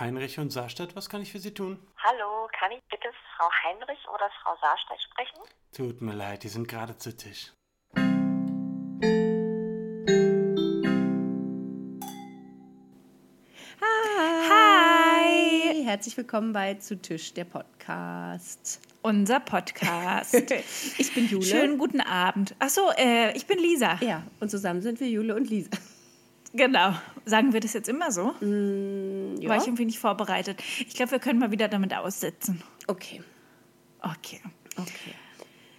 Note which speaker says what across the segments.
Speaker 1: Heinrich und Saarstadt, was kann ich für Sie tun?
Speaker 2: Hallo, kann ich bitte Frau Heinrich oder Frau Saarstedt sprechen?
Speaker 1: Tut mir leid, die sind gerade zu Tisch.
Speaker 3: Hi! Herzlich willkommen bei Zu Tisch, der Podcast.
Speaker 4: Unser Podcast.
Speaker 3: Ich bin Jule.
Speaker 4: Schönen guten Abend. Achso, äh, ich bin Lisa.
Speaker 3: Ja, und zusammen sind wir Jule und Lisa.
Speaker 4: Genau. Sagen wir das jetzt immer so?
Speaker 3: Ja.
Speaker 4: War ich irgendwie nicht vorbereitet. Ich glaube, wir können mal wieder damit aussetzen.
Speaker 3: Okay,
Speaker 4: Okay.
Speaker 3: okay.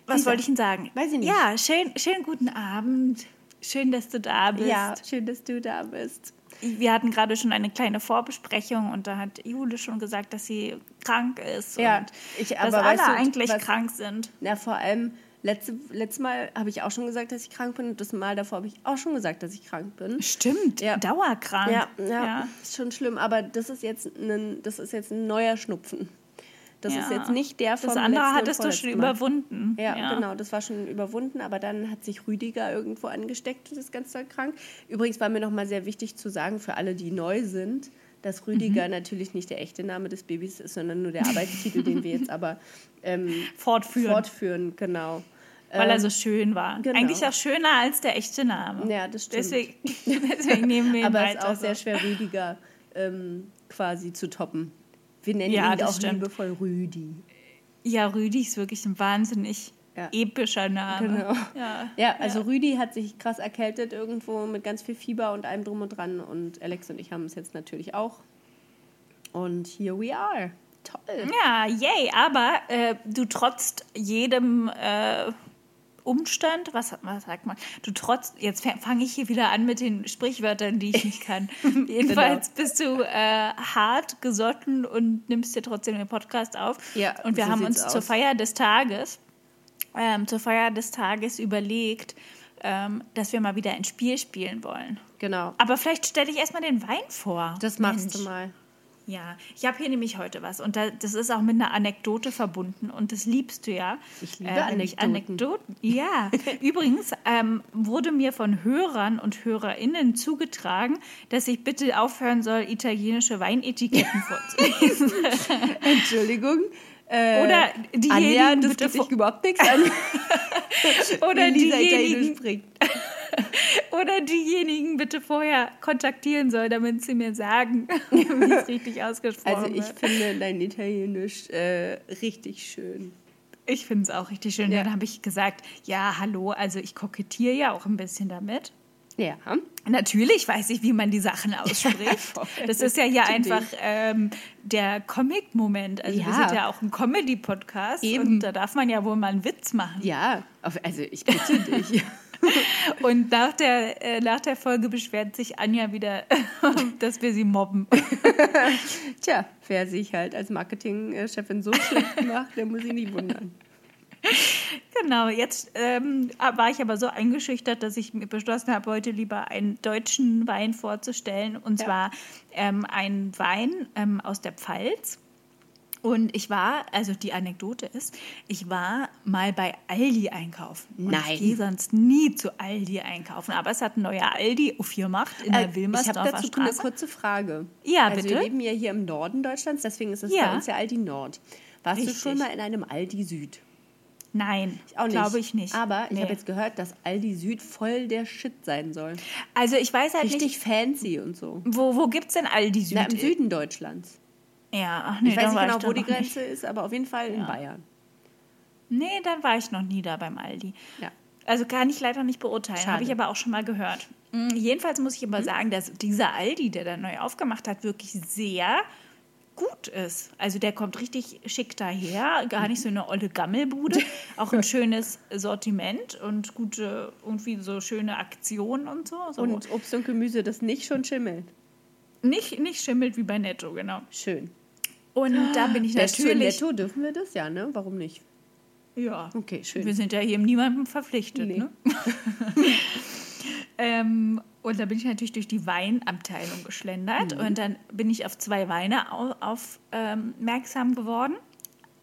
Speaker 4: Was wollte ich denn sagen?
Speaker 3: weiß ich nicht.
Speaker 4: Ja, schön, schönen guten Abend. Schön, dass du da bist.
Speaker 3: Ja, schön, dass du da bist.
Speaker 4: Wir hatten gerade schon eine kleine Vorbesprechung und da hat Jule schon gesagt, dass sie krank ist.
Speaker 3: Ja,
Speaker 4: und
Speaker 3: ich-
Speaker 4: dass alle
Speaker 3: weißt du,
Speaker 4: eigentlich
Speaker 3: was-
Speaker 4: krank sind.
Speaker 3: Na, vor allem, letzte, letztes Mal habe ich auch schon gesagt, dass ich krank bin. Und das Mal davor habe ich auch schon gesagt, dass ich krank bin.
Speaker 4: Stimmt,
Speaker 3: Ja.
Speaker 4: dauerkrank.
Speaker 3: Ja, ja, ist schon schlimm. Aber das ist jetzt ein, das ist jetzt ein neuer Schnupfen. Das ist
Speaker 4: Ja.
Speaker 3: jetzt nicht der vom
Speaker 4: Das andere hattest du schon
Speaker 3: Mal.
Speaker 4: überwunden.
Speaker 3: Ja, genau, das war schon überwunden, aber dann hat sich Rüdiger irgendwo angesteckt und ist ganz doll krank. Übrigens war mir nochmal sehr wichtig zu sagen, für alle, die neu sind, dass Rüdiger
Speaker 4: Mhm.
Speaker 3: natürlich nicht der echte Name des Babys ist, sondern nur der Arbeitstitel, den wir jetzt aber ähm,
Speaker 4: Fortführen.
Speaker 3: fortführen, genau.
Speaker 4: Weil er so schön war.
Speaker 3: genau.
Speaker 4: Eigentlich auch schöner als der echte Name.
Speaker 3: Ja, das stimmt.
Speaker 4: Deswegen, deswegen nehmen wir ihn
Speaker 3: Aber es ist auch sehr
Speaker 4: so.
Speaker 3: schwer, Rüdiger ähm, quasi zu toppen. Wir nennen
Speaker 4: Ja,
Speaker 3: ihn auch
Speaker 4: stimmt.
Speaker 3: liebevoll Rüdi.
Speaker 4: Ja, Rüdi ist wirklich ein wahnsinnig
Speaker 3: Ja.
Speaker 4: epischer Name.
Speaker 3: Genau.
Speaker 4: Ja.
Speaker 3: Ja, also Rüdi hat sich krass erkältet irgendwo mit ganz viel Fieber und allem drum und dran. Und Alex und ich haben es jetzt natürlich auch. Und here we are. Toll.
Speaker 4: Ja, yay, aber äh, du trotzt jedem äh, Umstand, was, was sagt man? Du trotzt, jetzt fange ich hier wieder an mit den Sprichwörtern, die ich nicht kann. Jedenfalls
Speaker 3: Genau.
Speaker 4: bist du äh, hart gesotten und nimmst dir trotzdem den Podcast auf.
Speaker 3: Ja,
Speaker 4: und wir
Speaker 3: so
Speaker 4: haben uns zur
Speaker 3: aus.
Speaker 4: Feier des Tages, ähm, zur Feier des Tages überlegt, ähm, dass wir mal wieder ein Spiel spielen wollen.
Speaker 3: Genau.
Speaker 4: Aber vielleicht stelle ich erstmal den Wein vor.
Speaker 3: Das machst
Speaker 4: Mensch.
Speaker 3: du mal.
Speaker 4: Ja, ich habe hier nämlich heute was und da, das ist auch mit einer Anekdote verbunden und das liebst du ja.
Speaker 3: Ich liebe
Speaker 4: nämlich
Speaker 3: Anekdoten.
Speaker 4: Anekdoten. Ja, übrigens ähm, wurde mir von Hörern und Hörerinnen zugetragen, dass ich bitte aufhören soll, italienische Weinetiketten vorzulesen.
Speaker 3: Entschuldigung. Äh,
Speaker 4: Oder
Speaker 3: Anja,
Speaker 4: diejenigen
Speaker 3: das
Speaker 4: bitte vor,
Speaker 3: überhaupt nichts an.
Speaker 4: oder diejenigen oder diejenigen bitte vorher kontaktieren soll, damit sie mir sagen, wie es richtig ausgesprochen
Speaker 3: Also ich
Speaker 4: wird.
Speaker 3: finde dein Italienisch äh, richtig schön.
Speaker 4: Ich finde es auch richtig schön.
Speaker 3: Ja.
Speaker 4: Dann habe ich gesagt, ja, hallo, also ich kokettiere ja auch ein bisschen damit.
Speaker 3: Ja.
Speaker 4: Natürlich weiß ich, wie man die Sachen ausspricht. das ist ja hier einfach ähm, der Comic-Moment. Also wir
Speaker 3: Ja.
Speaker 4: sind ja auch ein Comedy-Podcast und da darf man ja wohl mal einen Witz machen.
Speaker 3: Ja, also ich bitte dich.
Speaker 4: Und nach der, äh, nach der Folge beschwert sich Anja wieder, dass wir sie mobben.
Speaker 3: Tja, wer sich halt als Marketingchefin so schlecht macht, der muss sich nicht wundern.
Speaker 4: Genau, jetzt ähm, war ich aber so eingeschüchtert, dass ich mir beschlossen habe, heute lieber einen deutschen Wein vorzustellen. Und
Speaker 3: Ja.
Speaker 4: zwar ähm, ein Wein ähm, aus der Pfalz. Und ich war, also die Anekdote ist, ich war mal bei Aldi einkaufen. Und
Speaker 3: Nein.
Speaker 4: Ich gehe sonst nie zu Aldi einkaufen. Aber es hat ein neuer Aldi aufgemacht in der
Speaker 3: Äh, ich habe
Speaker 4: Wilmersdorfer
Speaker 3: dazu eine
Speaker 4: Straße.
Speaker 3: kurze Frage.
Speaker 4: Ja,
Speaker 3: also
Speaker 4: bitte.
Speaker 3: wir leben ja hier im Norden Deutschlands, deswegen ist es
Speaker 4: Ja.
Speaker 3: bei uns ja Aldi Nord. Warst
Speaker 4: Richtig.
Speaker 3: du schon mal in einem Aldi Süd?
Speaker 4: Nein,
Speaker 3: Auch nicht.
Speaker 4: glaube ich nicht.
Speaker 3: Aber ich
Speaker 4: Nee.
Speaker 3: habe jetzt gehört, dass Aldi Süd voll der Shit sein soll.
Speaker 4: Also ich weiß halt
Speaker 3: Richtig
Speaker 4: nicht,
Speaker 3: fancy und so.
Speaker 4: wo, wo gibt es denn Aldi Süd?
Speaker 3: Na, im Süden Deutschlands.
Speaker 4: Ja, ach nee,
Speaker 3: Ich weiß nicht genau, wo die
Speaker 4: noch nicht.
Speaker 3: Grenze ist, aber auf jeden Fall in Bayern.
Speaker 4: Nee, dann war ich noch nie da beim Aldi.
Speaker 3: Ja.
Speaker 4: Also kann ich leider nicht beurteilen, habe ich aber auch schon mal gehört. Mm, Jedenfalls muss ich aber sagen, dass dieser Aldi, der da neu aufgemacht hat, wirklich sehr gut ist. Also der kommt richtig schick daher, gar nicht so eine olle Gammelbude, auch ein schönes Sortiment und gute, irgendwie so schöne Aktionen und so. so
Speaker 3: Und Obst und Gemüse, das nicht schon schimmelt.
Speaker 4: nicht, nicht schimmelt wie bei Netto, genau.
Speaker 3: Schön.
Speaker 4: Und da bin ich natürlich...
Speaker 3: Netto dürfen wir das? Ja, ne? Warum nicht?
Speaker 4: Ja.
Speaker 3: Okay, schön.
Speaker 4: Wir sind ja hier niemandem verpflichtet.
Speaker 3: Nee.
Speaker 4: Ne? ähm, und da bin ich natürlich durch die Weinabteilung geschlendert
Speaker 3: Mhm.
Speaker 4: und dann bin ich auf zwei Weine au- aufmerksam geworden.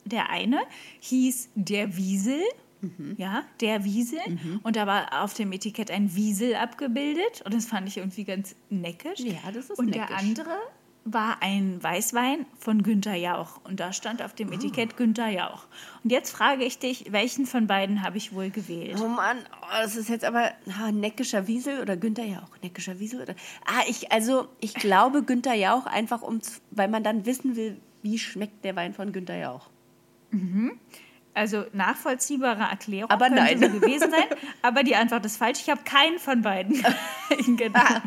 Speaker 4: Der eine hieß Der Wiesel.
Speaker 3: Mhm.
Speaker 4: Ja, der Wiesel. Und da war auf dem Etikett ein Wiesel abgebildet. Und das fand ich irgendwie ganz neckisch.
Speaker 3: Ja, das ist
Speaker 4: Und
Speaker 3: neckisch.
Speaker 4: der andere war ein Weißwein von Günther Jauch. Und da stand auf dem Etikett Günther Jauch. Und jetzt frage ich dich, welchen von beiden habe ich wohl gewählt?
Speaker 3: Oh Mann, oh, das ist jetzt aber ah, Neckischer Wiesel oder Günther Jauch. Neckischer Wiesel oder. Ah, ich, also, ich glaube Günther Jauch einfach, um, weil man dann wissen will, wie schmeckt der Wein von Günther Jauch.
Speaker 4: Also nachvollziehbare Erklärung
Speaker 3: Aber
Speaker 4: könnte
Speaker 3: nein.
Speaker 4: so gewesen sein. Aber die Antwort ist falsch. Ich habe keinen von beiden genommen.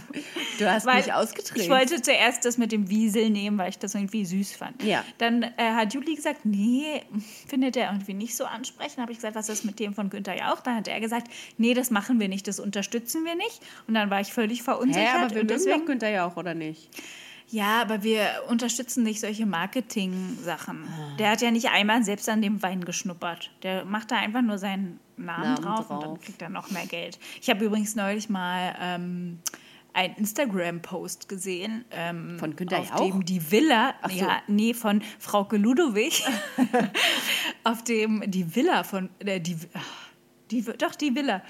Speaker 3: Du hast
Speaker 4: Weil
Speaker 3: mich ausgetreten.
Speaker 4: Ich wollte zuerst das mit dem Wiesel nehmen, weil ich das irgendwie süß fand.
Speaker 3: Ja.
Speaker 4: Dann äh, hat Juli gesagt, nee, findet er irgendwie nicht so ansprechend. habe ich gesagt, was ist mit dem von Günther Jauch? Dann hat er gesagt, nee, das machen wir nicht, das unterstützen wir nicht. Und dann war ich völlig
Speaker 3: Hä,
Speaker 4: verunsichert.
Speaker 3: aber wir mögen
Speaker 4: deswegen,
Speaker 3: doch Günther Jauch, oder nicht?
Speaker 4: Ja, aber wir unterstützen nicht solche Marketing-Sachen.
Speaker 3: Ah.
Speaker 4: Der hat ja nicht einmal selbst an dem Wein geschnuppert. Der macht da einfach nur seinen Namen,
Speaker 3: Namen
Speaker 4: drauf, und
Speaker 3: drauf.
Speaker 4: dann kriegt er noch mehr Geld. Ich habe übrigens neulich mal ähm, einen Instagram-Post gesehen. Ähm,
Speaker 3: Von Günther
Speaker 4: auf dem die Villa,
Speaker 3: Ach so.
Speaker 4: ja, nee, von Frauke Ludowig, auf dem die Villa von, äh, die, ach, die, doch die Villa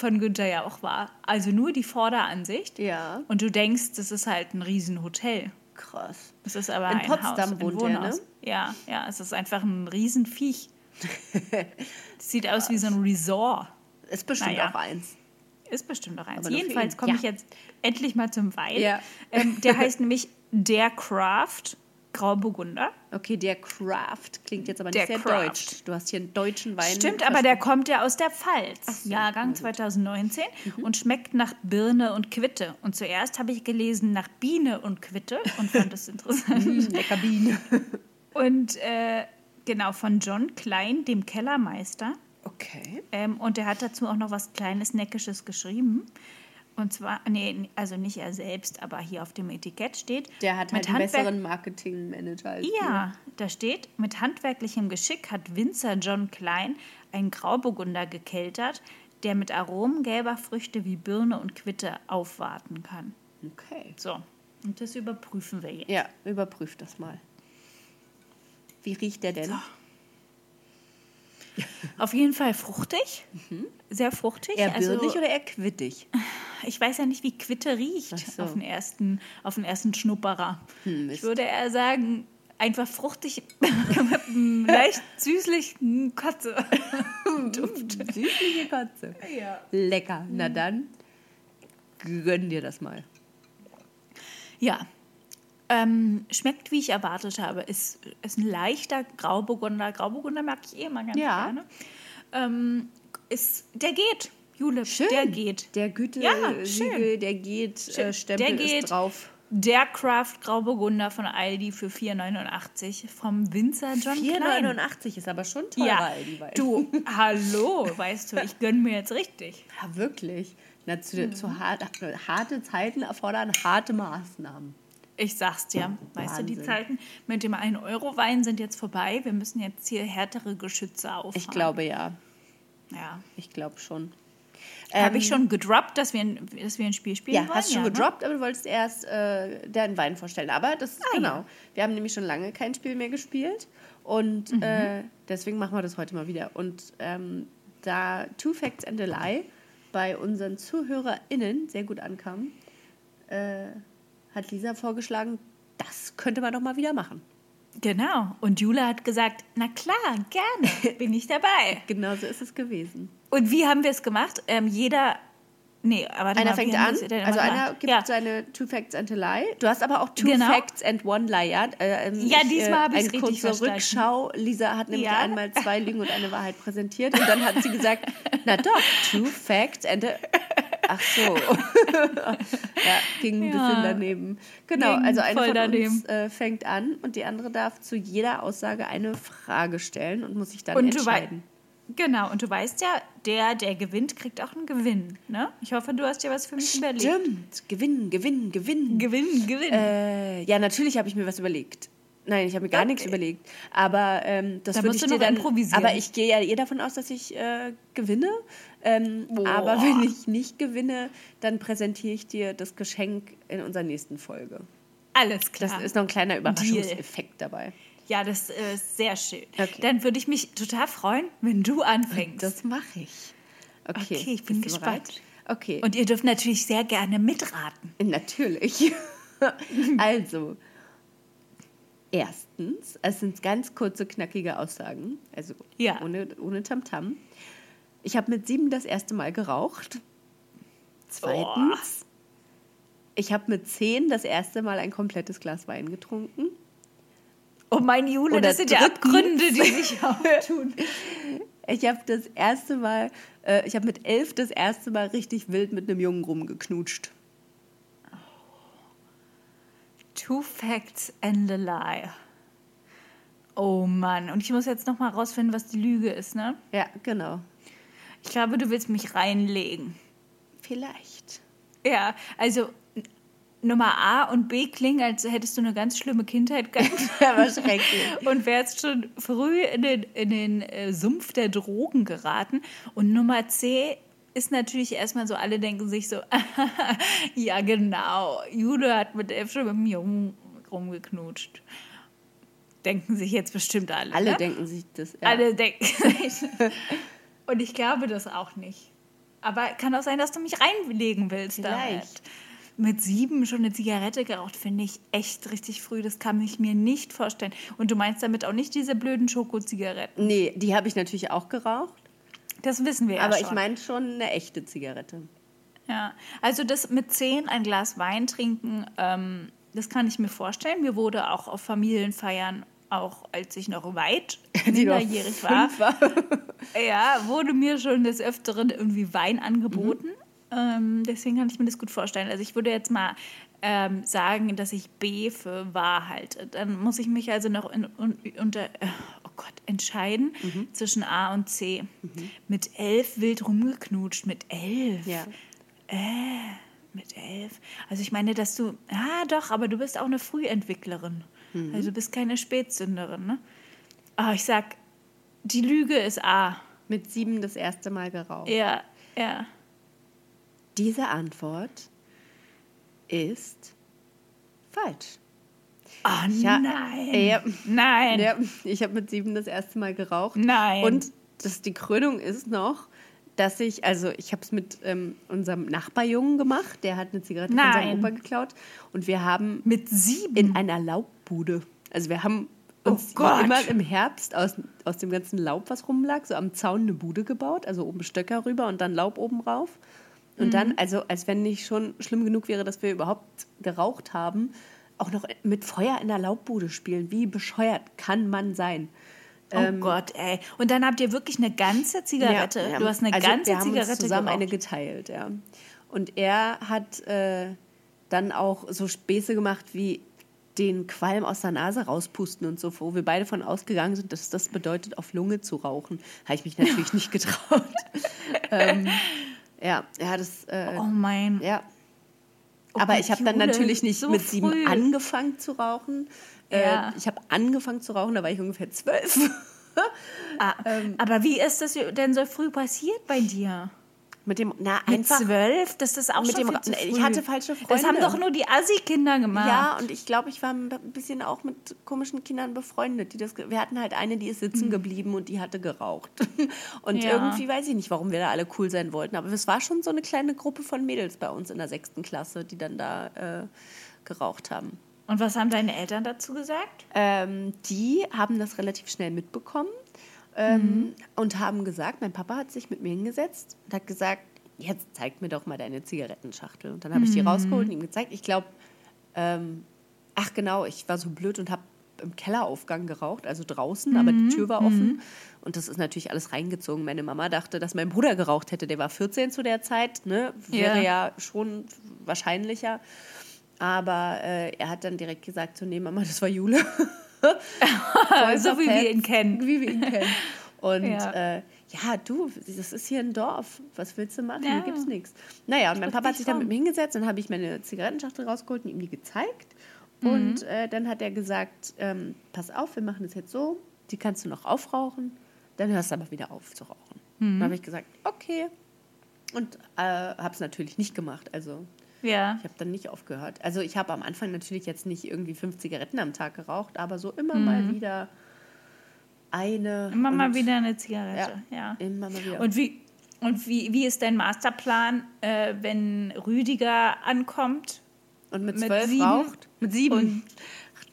Speaker 4: von Günther Jauch war. Also nur die Vorderansicht.
Speaker 3: Ja.
Speaker 4: Und du denkst, das ist halt ein Riesenhotel.
Speaker 3: Krass.
Speaker 4: Das ist aber
Speaker 3: In
Speaker 4: ein
Speaker 3: Potsdam
Speaker 4: Haus, ein
Speaker 3: wohnt er, ne?
Speaker 4: Wohnhaus. Ja, ja, es ist einfach ein Riesenviech. Es sieht aus wie so ein Resort.
Speaker 3: Ist bestimmt
Speaker 4: Naja.
Speaker 3: auch eins.
Speaker 4: Ist bestimmt noch eins. Jedenfalls komme
Speaker 3: Ja.
Speaker 4: ich jetzt endlich mal zum Wein.
Speaker 3: Ja.
Speaker 4: Ähm, der heißt nämlich Der Craft Grauburgunder.
Speaker 3: Okay, der Craft klingt jetzt aber nicht
Speaker 4: Der
Speaker 3: sehr
Speaker 4: Craft.
Speaker 3: deutsch. Du hast hier einen deutschen Wein.
Speaker 4: Stimmt, aber der kommt ja aus der Pfalz. Jahrgang 2019
Speaker 3: Mhm.
Speaker 4: und schmeckt nach Birne und Quitte. Und zuerst habe ich gelesen nach Biene und Quitte und fand das interessant.
Speaker 3: Hm, lecker Biene.
Speaker 4: Und äh, genau, von John Klein, dem Kellermeister.
Speaker 3: Okay.
Speaker 4: Ähm, und er hat dazu auch noch was Kleines, Neckisches geschrieben. Und zwar, nee, also nicht er selbst, aber hier auf dem Etikett steht.
Speaker 3: Der hat
Speaker 4: mit
Speaker 3: halt einen besseren Marketingmanager als
Speaker 4: Ja, da steht, mit handwerklichem Geschick hat Winzer John Klein einen Grauburgunder gekeltert, der mit Aromen gelber Früchte wie Birne und Quitte aufwarten kann.
Speaker 3: Okay.
Speaker 4: So, und das überprüfen wir jetzt.
Speaker 3: Ja, überprüf das mal. Wie riecht der denn?
Speaker 4: Auf jeden Fall fruchtig, sehr fruchtig.
Speaker 3: Eher
Speaker 4: also,
Speaker 3: birnig oder eher quittig?
Speaker 4: Ich weiß ja nicht, wie Quitte riecht
Speaker 3: so.
Speaker 4: auf, den ersten, auf den ersten Schnupperer.
Speaker 3: Hm,
Speaker 4: ich würde eher sagen, einfach fruchtig mit einem leicht süßlichen Kotze.
Speaker 3: Süßliche Katze.
Speaker 4: Ja.
Speaker 3: Lecker. Na dann, gönn dir das mal.
Speaker 4: Ja. Ähm, schmeckt, wie ich erwartet habe. Ist, ist ein leichter Grauburgunder. Grauburgunder mag ich eh immer ganz
Speaker 3: Ja.
Speaker 4: gerne. Ähm, ist, der geht, Jule.
Speaker 3: Schön.
Speaker 4: Der geht.
Speaker 3: Der
Speaker 4: Ja,
Speaker 3: Gütesiegel,
Speaker 4: schön.
Speaker 3: der geht, äh, Stempel
Speaker 4: Der geht.
Speaker 3: ist drauf.
Speaker 4: Der Craft Grauburgunder von Aldi für 4,89 vom Winzer John Klein.
Speaker 3: 4,89 ist aber schon teurer,
Speaker 4: Ja,
Speaker 3: Aldi Wein.
Speaker 4: du, hallo, weißt du, ich gönne mir jetzt richtig.
Speaker 3: Ja, wirklich. Na, zu,
Speaker 4: Mhm.
Speaker 3: zu hart, harte Zeiten erfordern harte Maßnahmen.
Speaker 4: Ich sag's dir, weißt du, die. Zeiten mit dem 1-Euro-Wein sind jetzt vorbei. Wir müssen jetzt hier härtere Geschütze auffahren.
Speaker 3: Ich glaube ja.
Speaker 4: Ja.
Speaker 3: Ich glaube schon.
Speaker 4: Habe ich schon gedroppt, dass wir, ein, dass wir ein Spiel spielen
Speaker 3: Ähm, Ja,
Speaker 4: wollen?
Speaker 3: hast du schon
Speaker 4: ne?
Speaker 3: gedroppt, aber du wolltest erst äh, deinen Wein vorstellen. Aber das ist
Speaker 4: Ah,
Speaker 3: genau.
Speaker 4: ja.
Speaker 3: Wir haben nämlich schon lange kein Spiel mehr gespielt und
Speaker 4: Mhm.
Speaker 3: äh, deswegen machen wir das heute mal wieder. Und ähm, da Two Facts and a Lie bei unseren ZuhörerInnen sehr gut ankam, äh, hat Lisa vorgeschlagen, das könnte man doch mal wieder machen.
Speaker 4: Genau. Und Jule hat gesagt, na klar, gerne, bin ich dabei.
Speaker 3: Genau so ist es gewesen.
Speaker 4: Und wie haben wir es gemacht? Ähm, jeder, nee, aber
Speaker 3: Einer fängt an, also einer gibt
Speaker 4: ja.
Speaker 3: seine Two Facts and a Lie. Du hast aber auch Two
Speaker 4: Genau.
Speaker 3: Facts and One Lie, ja? Äh, ähm,
Speaker 4: Ja, diesmal hab ich's
Speaker 3: Eine
Speaker 4: richtig
Speaker 3: kurze
Speaker 4: verstanden.
Speaker 3: Rückschau. Lisa hat nämlich
Speaker 4: Ja.
Speaker 3: einmal zwei Lügen und eine Wahrheit präsentiert und dann hat sie gesagt, na doch, Two Facts and a... Ach so. ja, ging ein
Speaker 4: Ja.
Speaker 3: bisschen daneben. Genau,
Speaker 4: Ging
Speaker 3: also eine von
Speaker 4: daneben.
Speaker 3: uns äh, fängt an und die andere darf zu jeder Aussage eine Frage stellen und muss sich dann
Speaker 4: Und
Speaker 3: entscheiden.
Speaker 4: Genau, und du weißt ja, der, der gewinnt, kriegt auch einen Gewinn. Ne? Ich hoffe, du hast dir was für mich überlegt.
Speaker 3: Stimmt. Gewinnen, gewinnen, gewinnen.
Speaker 4: Gewinn, Gewinn.
Speaker 3: Äh, ja, natürlich habe ich mir was überlegt. Nein, ich habe mir gar nichts überlegt. Aber ähm, das
Speaker 4: Da
Speaker 3: würde ich
Speaker 4: du
Speaker 3: dir dann.
Speaker 4: improvisieren.
Speaker 3: Aber ich gehe ja eh davon aus, dass ich äh, gewinne. Ähm, aber wenn ich nicht gewinne, dann präsentiere ich dir das Geschenk in unserer nächsten Folge.
Speaker 4: Alles klar.
Speaker 3: Das ist noch ein kleiner Überraschungseffekt dabei.
Speaker 4: ja, das äh, ist sehr schön.
Speaker 3: Okay.
Speaker 4: Dann würde ich mich total freuen, wenn du anfängst.
Speaker 3: Das mache ich. Okay,
Speaker 4: Okay, ich bin gespannt.
Speaker 3: bereit? Okay,
Speaker 4: und ihr dürft natürlich sehr gerne mitraten.
Speaker 3: natürlich. also, erstens, es sind ganz kurze, knackige Aussagen, also
Speaker 4: Ja.
Speaker 3: ohne, ohne Tamtam. Ich habe mit sieben das erste Mal geraucht. Zweitens, ich habe mit zehn das erste Mal ein komplettes Glas Wein getrunken.
Speaker 4: Oh mein Jule,
Speaker 3: Oder
Speaker 4: das sind ja Abgründe, die sich auftun.
Speaker 3: Ich habe das erste Mal, äh, ich habe mit elf das erste Mal richtig wild mit einem Jungen rumgeknutscht.
Speaker 4: Two facts and a lie. Oh Mann, und ich muss jetzt noch mal rausfinden, was die Lüge ist, ne?
Speaker 3: Ja, genau.
Speaker 4: Ich glaube, du willst mich reinlegen.
Speaker 3: Vielleicht.
Speaker 4: Ja, also Nummer A und B klingen, als hättest du eine ganz schlimme Kindheit gehabt
Speaker 3: Ja, war schrecklich.
Speaker 4: und wärst schon früh in den, in den äh, Sumpf der Drogen geraten. Und Nummer C ist natürlich erstmal so, alle denken sich so, ja genau, Jude hat mit elf schon mit dem Jungen rumgeknutscht. Denken sich jetzt bestimmt alle.
Speaker 3: Alle
Speaker 4: ne?
Speaker 3: denken sich das. Ja.
Speaker 4: Alle denken sich. Und ich glaube das auch nicht. Aber kann auch sein, dass du mich reinlegen willst damit.
Speaker 3: Vielleicht.
Speaker 4: Mit sieben schon eine Zigarette geraucht, finde ich echt richtig früh. Das kann ich mir nicht vorstellen. Und du meinst damit auch nicht diese blöden Schokozigaretten.
Speaker 3: Nee, die habe ich natürlich auch geraucht.
Speaker 4: Das wissen wir ja
Speaker 3: aber
Speaker 4: schon.
Speaker 3: ich meine schon eine echte Zigarette.
Speaker 4: Ja, also das mit zehn ein Glas Wein trinken, ähm, das kann ich mir vorstellen. Mir wurde auch auf Familienfeiern, auch als ich noch weit minderjährig war,
Speaker 3: war.
Speaker 4: ja, wurde mir schon des Öfteren irgendwie Wein angeboten. Ähm, deswegen kann ich mir das gut vorstellen. Also ich würde jetzt mal ähm, sagen, dass ich B für wahr halte. Dann muss ich mich also noch in, un, unter, äh, oh Gott, entscheiden zwischen A und C. Mit elf wild rumgeknutscht, mit elf.
Speaker 3: Ja.
Speaker 4: Mit elf. Also ich meine, dass du, ah doch, aber du bist auch eine Frühentwicklerin.
Speaker 3: Mhm.
Speaker 4: Also du bist keine Spätsünderin, ne? Aber ich sag, die Lüge ist A.
Speaker 3: Mit sieben das erste Mal geraucht.
Speaker 4: Ja, ja.
Speaker 3: Diese Antwort ist falsch.
Speaker 4: Oh
Speaker 3: Ja,
Speaker 4: nein.
Speaker 3: Ja,
Speaker 4: Nein.
Speaker 3: ja, ich habe mit sieben das erste Mal geraucht.
Speaker 4: Nein.
Speaker 3: Und das, die Krönung ist noch, dass ich, also ich habe es mit ähm, unserem Nachbarjungen gemacht, der hat eine Zigarette von seinem
Speaker 4: Nein.
Speaker 3: Opa geklaut. Und wir haben
Speaker 4: Mit sieben.
Speaker 3: in einer Laubbude, also wir haben uns
Speaker 4: Oh
Speaker 3: immer im Herbst aus, aus dem ganzen Laub, was rumlag, so am Zaun eine Bude gebaut, also oben Stöcker rüber und dann Laub oben rauf. Und
Speaker 4: Mhm.
Speaker 3: dann, also als wenn nicht schon schlimm genug wäre, dass wir überhaupt geraucht haben, auch noch mit Feuer in der Laubbude spielen. Wie bescheuert kann man sein?
Speaker 4: oh Gott, ey. Und dann habt ihr wirklich eine ganze Zigarette.
Speaker 3: Ja.
Speaker 4: Du hast eine
Speaker 3: also
Speaker 4: ganze
Speaker 3: wir haben
Speaker 4: Zigarette
Speaker 3: uns zusammen
Speaker 4: geraucht.
Speaker 3: eine geteilt, ja. Und er hat äh, dann auch so Späße gemacht wie den Qualm aus der Nase rauspusten und so, wo wir beide von ausgegangen sind, dass das bedeutet, auf Lunge zu rauchen. Habe ich mich natürlich nicht getraut. ähm, ja, ja, das, äh,
Speaker 4: Oh mein.
Speaker 3: ja.
Speaker 4: Oh
Speaker 3: Aber ich habe dann natürlich nicht
Speaker 4: so
Speaker 3: mit sieben
Speaker 4: früh.
Speaker 3: angefangen zu rauchen. Äh,
Speaker 4: Ja.
Speaker 3: ich habe angefangen zu rauchen, da war ich ungefähr zwölf.
Speaker 4: Ah,
Speaker 3: Ähm.
Speaker 4: aber wie ist das denn so früh passiert bei dir?
Speaker 3: Mit dem, na,
Speaker 4: Mit
Speaker 3: einfach.
Speaker 4: zwölf? Das ist auch
Speaker 3: Mit
Speaker 4: schon
Speaker 3: dem
Speaker 4: viel zu früh.
Speaker 3: ich hatte falsche
Speaker 4: Das haben
Speaker 3: Freunde.
Speaker 4: doch nur die Assi-Kinder gemacht.
Speaker 3: Ja, und ich glaube, ich war ein bisschen auch mit komischen Kindern befreundet. Die das, wir hatten halt eine, die ist sitzen geblieben und die hatte geraucht. Und
Speaker 4: Hm. Ja.
Speaker 3: irgendwie weiß ich nicht, warum wir da alle cool sein wollten. Aber es war schon so eine kleine Gruppe von Mädels bei uns in der sechsten Klasse, die dann da äh, geraucht haben.
Speaker 4: Und was haben deine Eltern dazu gesagt?
Speaker 3: Ähm, die haben das relativ schnell mitbekommen ähm,
Speaker 4: Mhm.
Speaker 3: und haben gesagt, mein Papa hat sich mit mir hingesetzt und hat gesagt, jetzt zeig mir doch mal deine Zigarettenschachtel. Und dann habe ich
Speaker 4: Mhm.
Speaker 3: die rausgeholt und ihm gezeigt. Ich glaube, ähm, ach genau, ich war so blöd und habe im Kelleraufgang geraucht, also draußen, aber
Speaker 4: Mhm.
Speaker 3: die Tür war offen. Und das ist natürlich alles reingezogen. Meine Mama dachte, dass mein Bruder geraucht hätte. Der war 14 zu der Zeit, ne? wäre ja, schon wahrscheinlicher. Aber äh, er hat dann direkt gesagt, so, nee, Mama, das war Jule.
Speaker 4: So wie wir ihn kennen.
Speaker 3: Wie wir ihn kennen. Und
Speaker 4: Ja.
Speaker 3: Äh, ja, du, das ist hier ein Dorf. Was willst du machen?
Speaker 4: Ja.
Speaker 3: Hier gibt's nichts. Naja, und mein Papa hat sich dann mit mir hingesetzt, dann habe ich meine Zigarettenschachtel rausgeholt und ihm die gezeigt.
Speaker 4: Mhm.
Speaker 3: Und äh, dann hat er gesagt, ähm, pass auf, wir machen das jetzt so, die kannst du noch aufrauchen, dann hörst du aber wieder auf zu rauchen.
Speaker 4: Mhm.
Speaker 3: Dann habe ich gesagt, okay. Und äh, habe es natürlich nicht gemacht. Also
Speaker 4: Ja.
Speaker 3: ich habe dann nicht aufgehört. Also ich habe am Anfang natürlich jetzt nicht irgendwie fünf Zigaretten am Tag geraucht, aber so immer mal wieder eine.
Speaker 4: Mhm. Immer mal wieder eine Zigarette. Ja.
Speaker 3: Immer mal wieder.
Speaker 4: Und wie, und wie, wie ist dein Masterplan, äh, wenn Rüdiger ankommt?
Speaker 3: Und mit
Speaker 4: Mit
Speaker 3: zwölf
Speaker 4: sieben
Speaker 3: raucht? Mit sieben.
Speaker 4: Und,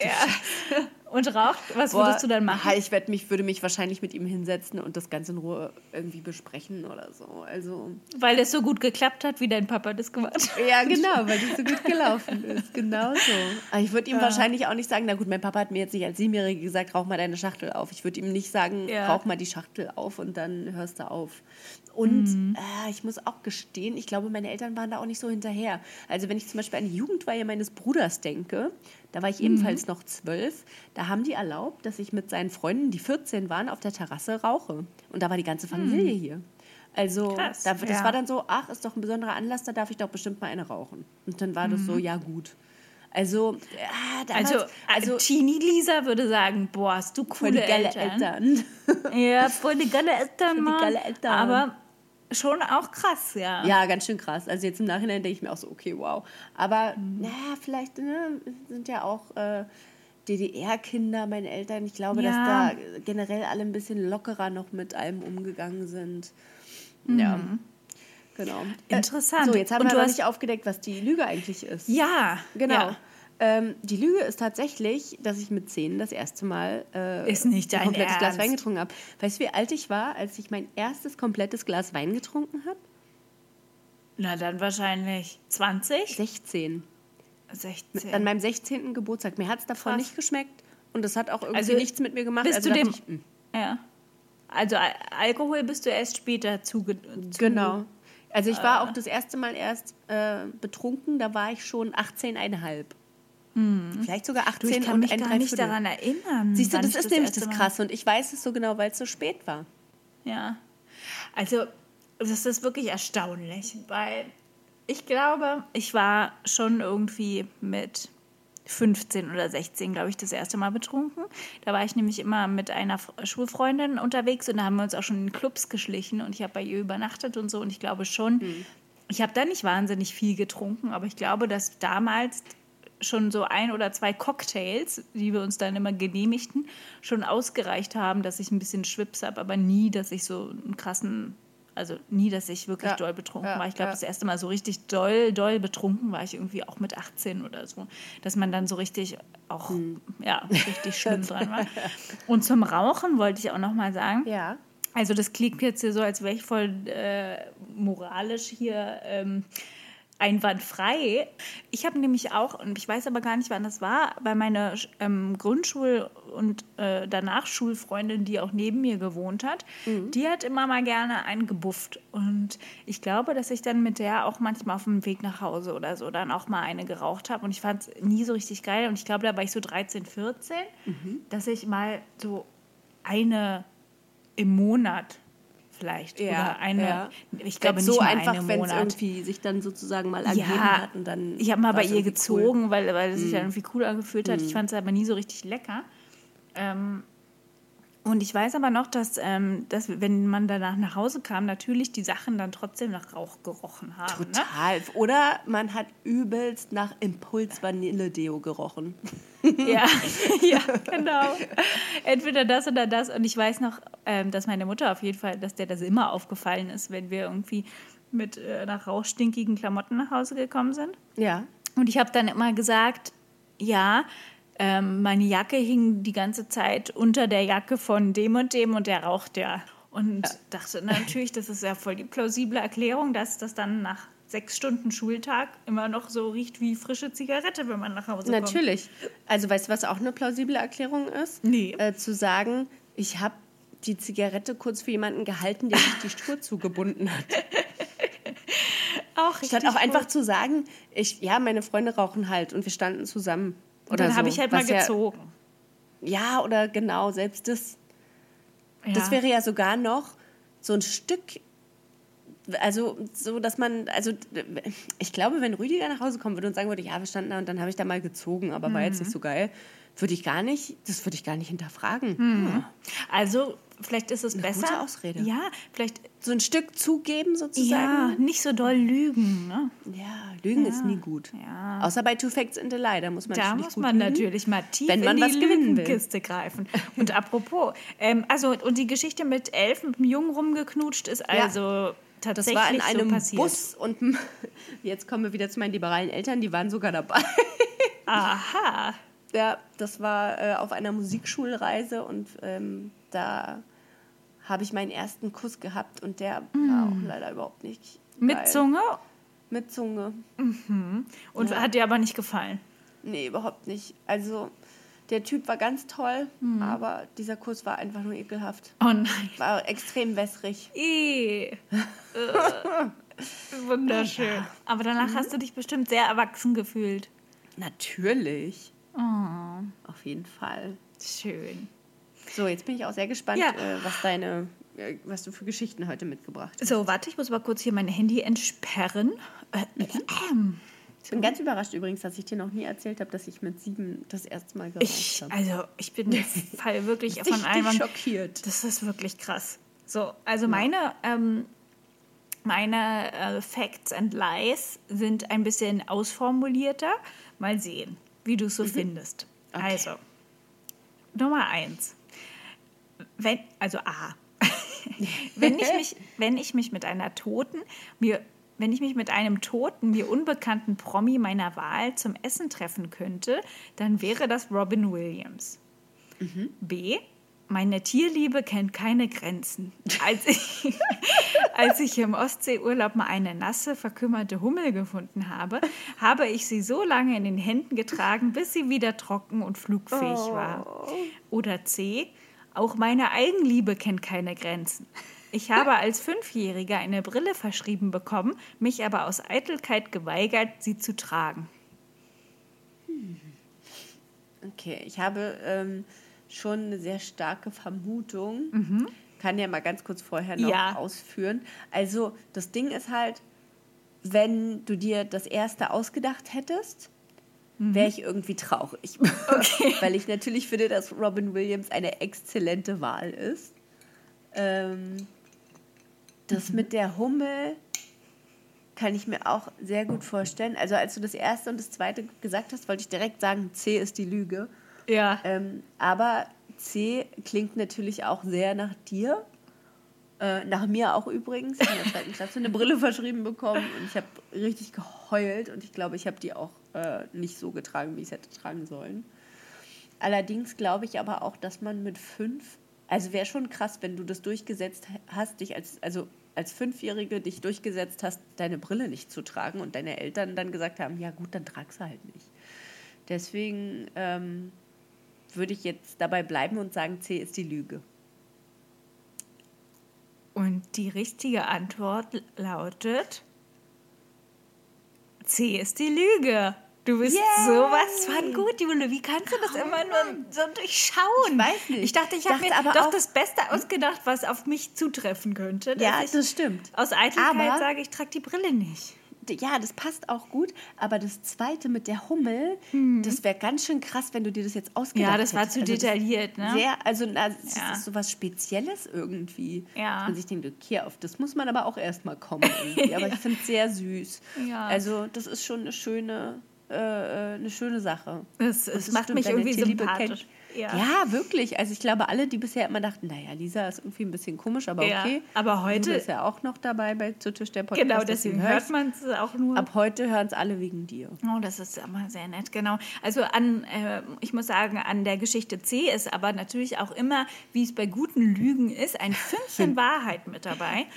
Speaker 4: ja. Und raucht. Was
Speaker 3: Boah,
Speaker 4: würdest du dann machen?
Speaker 3: Ich werd mich, würde mich wahrscheinlich mit ihm hinsetzen und das Ganze in Ruhe irgendwie besprechen oder so. Also.
Speaker 4: Weil es so gut geklappt hat, wie dein Papa das gemacht hat.
Speaker 3: Ja, genau, weil die so gut gelaufen ist. Genau so. Aber ich würde ihm wahrscheinlich auch nicht sagen, na gut, mein Papa hat mir jetzt nicht als Siebenjährige gesagt, rauch mal deine Schachtel auf. Ich würde ihm nicht sagen,
Speaker 4: Ja.
Speaker 3: rauch mal die Schachtel auf und dann hörst du auf. Und
Speaker 4: Mhm.
Speaker 3: äh, ich muss auch gestehen, ich glaube, meine Eltern waren da auch nicht so hinterher. Also wenn ich zum Beispiel an die Jugendweihe meines Bruders denke, da war ich
Speaker 4: Mhm.
Speaker 3: ebenfalls noch zwölf, da haben die erlaubt, dass ich mit seinen Freunden, die 14 waren, auf der Terrasse rauche. Und da war die ganze Familie hier. Also
Speaker 4: Mhm. Krass,
Speaker 3: da, das
Speaker 4: ja.
Speaker 3: war dann so, ach, ist doch ein besonderer Anlass, da darf ich doch bestimmt mal eine rauchen. Und dann war das so, ja gut. Also, ja, damals,
Speaker 4: Also, also Teenie Lisa würde sagen, boah, hast du
Speaker 3: voll
Speaker 4: coole
Speaker 3: geile
Speaker 4: Eltern.
Speaker 3: Eltern.
Speaker 4: Ja, voll die geile Eltern, Mann.
Speaker 3: geile Eltern.
Speaker 4: Aber schon auch krass, ja.
Speaker 3: Ja, ganz schön krass. Also jetzt im Nachhinein denke ich mir auch so, okay, wow. Aber
Speaker 4: Mhm.
Speaker 3: naja, vielleicht ne, sind ja auch äh, DDR-Kinder, meine Eltern. Ich glaube,
Speaker 4: Ja.
Speaker 3: dass da generell alle ein bisschen lockerer noch mit allem umgegangen sind. Ja, genau.
Speaker 4: Mhm. Interessant.
Speaker 3: Äh, so, jetzt haben
Speaker 4: Und
Speaker 3: wir
Speaker 4: du
Speaker 3: aber
Speaker 4: hast-
Speaker 3: nicht aufgedeckt, was die Lüge eigentlich ist.
Speaker 4: Ja,
Speaker 3: Genau.
Speaker 4: Ja.
Speaker 3: Ähm, die Lüge ist tatsächlich, dass ich mit zehn das erste Mal äh,
Speaker 4: Ist nicht
Speaker 3: ein komplettes Glas
Speaker 4: Ernst.
Speaker 3: Wein getrunken habe. Weißt du, wie alt ich war, als ich mein erstes komplettes Glas Wein getrunken habe?
Speaker 4: Na, dann wahrscheinlich 20,
Speaker 3: 16.
Speaker 4: 16.
Speaker 3: An meinem 16. Geburtstag. Mir hat es davon
Speaker 4: Krass.
Speaker 3: nicht geschmeckt und das hat auch irgendwie
Speaker 4: Also,
Speaker 3: nichts mit mir gemacht.
Speaker 4: bist
Speaker 3: also
Speaker 4: du dem-
Speaker 3: ich, hm,
Speaker 4: Ja. Also Al Alkohol bist du erst später zuge zu
Speaker 3: Genau. Also ich war auch das erste Mal erst äh, betrunken, da war ich schon 18,5. Vielleicht sogar
Speaker 4: Hm. Du,
Speaker 3: 18
Speaker 4: ich kann
Speaker 3: und
Speaker 4: mich
Speaker 3: ein
Speaker 4: gar nicht daran erinnern.
Speaker 3: Siehst du, das ist nämlich
Speaker 4: erste
Speaker 3: das Krasse und ich weiß es so genau, weil es so spät war.
Speaker 4: Ja. Also, das ist wirklich erstaunlich, weil ich glaube, ich war schon irgendwie mit 15 oder 16, glaube ich, das erste Mal betrunken. Da war ich nämlich immer mit einer Schulfreundin unterwegs und da haben wir uns auch schon in Clubs geschlichen und ich habe bei ihr übernachtet und so und ich glaube schon, ich habe da nicht wahnsinnig viel getrunken, aber ich glaube, dass damals schon so ein oder zwei Cocktails, die wir uns dann immer genehmigten, schon ausgereicht haben, dass ich ein bisschen Schwips habe, aber nie, dass ich so einen krassen, also nie, dass ich wirklich
Speaker 3: Ja,
Speaker 4: doll betrunken
Speaker 3: ja,
Speaker 4: war. Ich glaube,
Speaker 3: ja.
Speaker 4: das erste Mal so richtig doll, doll betrunken war ich irgendwie auch mit 18 oder so, dass man dann so richtig auch,
Speaker 3: Hm.
Speaker 4: ja, richtig schlimm dran war. Und zum Rauchen wollte ich auch noch mal sagen,
Speaker 3: Ja.
Speaker 4: also das klingt jetzt hier so, als wäre ich voll äh, moralisch hier ähm, einwandfrei. Ich habe nämlich auch, und ich weiß aber gar nicht, wann das war, bei meiner ähm, Grundschul- und äh, danach Schulfreundin, die auch neben mir gewohnt hat, die hat immer mal gerne einen gebufft. Und ich glaube, dass ich dann mit der auch manchmal auf dem Weg nach Hause oder so dann auch mal eine geraucht habe. Und ich fand es nie so richtig geil. Und ich glaube, da war ich so 13, 14, dass ich mal so eine im Monat vielleicht.
Speaker 3: Ja,
Speaker 4: oder eine,
Speaker 3: ja.
Speaker 4: ich glaube nicht
Speaker 3: so
Speaker 4: mal
Speaker 3: einfach, wenn es irgendwie sich dann sozusagen mal ergeben
Speaker 4: Ja,
Speaker 3: hat und dann.
Speaker 4: ich habe mal bei ihr gezogen, weil, weil es sich
Speaker 3: Mhm.
Speaker 4: dann irgendwie cool angefühlt hat. Ich fand es aber nie so richtig lecker. Ähm, und ich weiß aber noch, dass, ähm, dass wenn man danach nach Hause kam, natürlich die Sachen dann trotzdem nach Rauch gerochen haben. Ne?
Speaker 3: Total. Oder man hat übelst nach Impuls Vanille-Deo gerochen.
Speaker 4: Ja, ja, genau. Entweder das oder das. Und ich weiß noch, ähm, dass meine Mutter auf jeden Fall, dass der das immer aufgefallen ist, wenn wir irgendwie mit äh, nach rauchstinkigen Klamotten nach Hause gekommen sind.
Speaker 3: Ja.
Speaker 4: Und ich habe dann immer gesagt, ja, ähm, meine Jacke hing die ganze Zeit unter der Jacke von dem und dem und der raucht ja. Und dachte natürlich, das ist ja voll die plausible Erklärung, dass das dann nach sechs Stunden Schultag immer noch so riecht wie frische Zigarette, wenn man nach Hause kommt.
Speaker 3: Natürlich. Also weißt du, was auch eine plausible Erklärung ist?
Speaker 4: Nee.
Speaker 3: Äh, zu sagen, ich habe die Zigarette kurz für jemanden gehalten, der sich die Spur zugebunden hat.
Speaker 4: Auch
Speaker 3: Statt auch einfach
Speaker 4: gut.
Speaker 3: zu sagen, ich, ja, meine Freunde rauchen halt und wir standen zusammen.
Speaker 4: Und dann
Speaker 3: so.
Speaker 4: habe ich halt mal
Speaker 3: Was ja-
Speaker 4: gezogen.
Speaker 3: Ja, oder genau, selbst das.
Speaker 4: Ja.
Speaker 3: Das wäre ja sogar noch so ein Stück, also so, dass man, also ich glaube, wenn Rüdiger nach Hause kommen würde und sagen würde, ja, wir standen da und dann habe ich da mal gezogen, aber war
Speaker 4: Mhm.
Speaker 3: jetzt nicht so geil, würde ich gar nicht, das würde ich gar nicht hinterfragen.
Speaker 4: Mhm. Also, vielleicht ist es
Speaker 3: Eine
Speaker 4: besser.
Speaker 3: gute Ausrede.
Speaker 4: Ja, vielleicht,
Speaker 3: So ein Stück zugeben
Speaker 4: ja,
Speaker 3: sozusagen.
Speaker 4: nicht so doll lügen. Ne?
Speaker 3: Ja, Lügen ist nie gut.
Speaker 4: Ja.
Speaker 3: Außer bei Two Facts in the Lie, da muss man
Speaker 4: Da muss
Speaker 3: gut
Speaker 4: man
Speaker 3: lügen.
Speaker 4: natürlich mal tief
Speaker 3: wenn man
Speaker 4: in
Speaker 3: was
Speaker 4: die
Speaker 3: gewinnen will.
Speaker 4: Lügenkiste greifen. Und apropos, ähm, also und die Geschichte mit elf mit dem Jungen rumgeknutscht ist also
Speaker 3: Das
Speaker 4: tatsächlich
Speaker 3: war in
Speaker 4: so
Speaker 3: einem
Speaker 4: passiert.
Speaker 3: Bus und jetzt kommen wir wieder zu meinen liberalen Eltern, die waren sogar dabei.
Speaker 4: Aha.
Speaker 3: Ja, das war äh, auf einer Musikschulreise und ähm, da habe ich meinen ersten Kuss gehabt und der war auch leider überhaupt nicht.
Speaker 4: Mit
Speaker 3: geil.
Speaker 4: Zunge
Speaker 3: Mit Zunge.
Speaker 4: und hat dir aber nicht gefallen.
Speaker 3: Nee, überhaupt nicht. Also der Typ war ganz toll, aber dieser Kuss war einfach nur ekelhaft.
Speaker 4: Oh nein.
Speaker 3: War extrem wässrig.
Speaker 4: Eh. Äh. Wunderschön. Aber danach hast du dich bestimmt sehr erwachsen gefühlt.
Speaker 3: Natürlich.
Speaker 4: Oh,
Speaker 3: Auf jeden Fall.
Speaker 4: schön.
Speaker 3: So, jetzt bin ich auch sehr gespannt,
Speaker 4: Ja.
Speaker 3: äh, was deine, äh, was du für Geschichten heute mitgebracht hast.
Speaker 4: So, warte, ich muss mal kurz hier mein Handy entsperren. Äh, ähm,
Speaker 3: Ich bin ganz überrascht übrigens, dass ich dir noch nie erzählt habe, dass ich mit sieben das erste Mal geraucht
Speaker 4: ich,
Speaker 3: habe.
Speaker 4: also, ich bin Fall wirklich von einem.
Speaker 3: schockiert.
Speaker 4: Das ist wirklich krass. So, also meine, ähm, meine äh, Facts and Lies sind ein bisschen ausformulierter. Mal sehen, wie du es so findest.
Speaker 3: Okay.
Speaker 4: Also, Nummer eins. Wenn, also A. wenn, ich mich, wenn ich mich mit einer Toten, mir, wenn ich mich mit einem toten, mir unbekannten Promi meiner Wahl zum Essen treffen könnte, dann wäre das Robin Williams. B. Meine Tierliebe kennt keine Grenzen. Als ich, als ich im Ostseeurlaub mal eine nasse, verkümmerte Hummel gefunden habe, habe ich sie so lange in den Händen getragen, bis sie wieder trocken und flugfähig war. Oder C. Auch meine Eigenliebe kennt keine Grenzen. Ich habe als Fünfjähriger eine Brille verschrieben bekommen, mich aber aus Eitelkeit geweigert, sie zu tragen.
Speaker 3: Okay, ich habe ähm, schon eine sehr starke Vermutung. Kann ja mal ganz kurz vorher noch
Speaker 4: Ja.
Speaker 3: ausführen. Also, das Ding ist halt, wenn du dir das erste ausgedacht hättest, wäre ich irgendwie traurig. Weil ich natürlich finde, dass Robin Williams eine exzellente Wahl ist. Ähm, das mit der Hummel kann ich mir auch sehr gut vorstellen. Also als du das erste und das zweite gesagt hast, wollte ich direkt sagen, C ist die Lüge.
Speaker 4: Ja.
Speaker 3: Ähm, aber C klingt natürlich auch sehr nach dir. Äh, nach mir auch übrigens. Ich habe in der zweiten Klasse eine Brille verschrieben bekommen und ich habe richtig geheult und ich glaube, ich habe die auch äh, nicht so getragen, wie ich es hätte tragen sollen. Allerdings glaube ich aber auch, dass man mit fünf, also wäre schon krass, wenn du das durchgesetzt hast, dich als, also als Fünfjährige dich durchgesetzt hast, deine Brille nicht zu tragen und deine Eltern dann gesagt haben, ja gut, dann trag sie halt nicht. Deswegen ähm, würde ich jetzt dabei bleiben und sagen, C ist die Lüge.
Speaker 4: Und die richtige Antwort lautet: C ist die Lüge. Du bist
Speaker 3: Yay!
Speaker 4: sowas von gut, Jule. Wie kannst du das immer nur so durchschauen?
Speaker 3: Ich weiß nicht.
Speaker 4: Ich dachte, ich habe mir
Speaker 3: aber
Speaker 4: doch das Beste ausgedacht, was auf mich zutreffen könnte.
Speaker 3: Ja,
Speaker 4: ich
Speaker 3: das stimmt.
Speaker 4: Aus Eitelkeit
Speaker 3: Aber-
Speaker 4: sage, ich trage die Brille nicht.
Speaker 3: Ja, das passt auch gut, aber das zweite mit der Hummel, das wäre ganz schön krass, wenn du dir das jetzt ausgedacht
Speaker 4: Ja, das war
Speaker 3: hättest.
Speaker 4: zu
Speaker 3: Also
Speaker 4: detailliert, ne?
Speaker 3: Sehr, also na, das
Speaker 4: Ja.
Speaker 3: ist so was Spezielles irgendwie.
Speaker 4: Ja.
Speaker 3: Dass man sich denkt, okay, auf das muss man aber auch erstmal kommen irgendwie. Aber ich finde es sehr süß.
Speaker 4: Ja.
Speaker 3: Also das ist schon eine schöne, äh, äh, eine schöne Sache.
Speaker 4: Es, es macht mich
Speaker 3: deine
Speaker 4: irgendwie sympathisch. Ja.
Speaker 3: Ja. wirklich. Also ich glaube, alle, die bisher immer dachten, naja, Lisa ist irgendwie ein bisschen komisch, aber
Speaker 4: Ja,
Speaker 3: okay.
Speaker 4: aber heute-
Speaker 3: Lisa ist ja auch noch dabei bei Zu Tisch der Podcast.
Speaker 4: Genau, deswegen hört man es auch nur.
Speaker 3: Ab heute hören es alle wegen dir.
Speaker 4: Oh, das ist immer sehr nett, genau. Also an, äh, ich muss sagen, an der Geschichte C ist aber natürlich auch immer, wie es bei guten Lügen ist, ein Fünkchen Wahrheit mit dabei.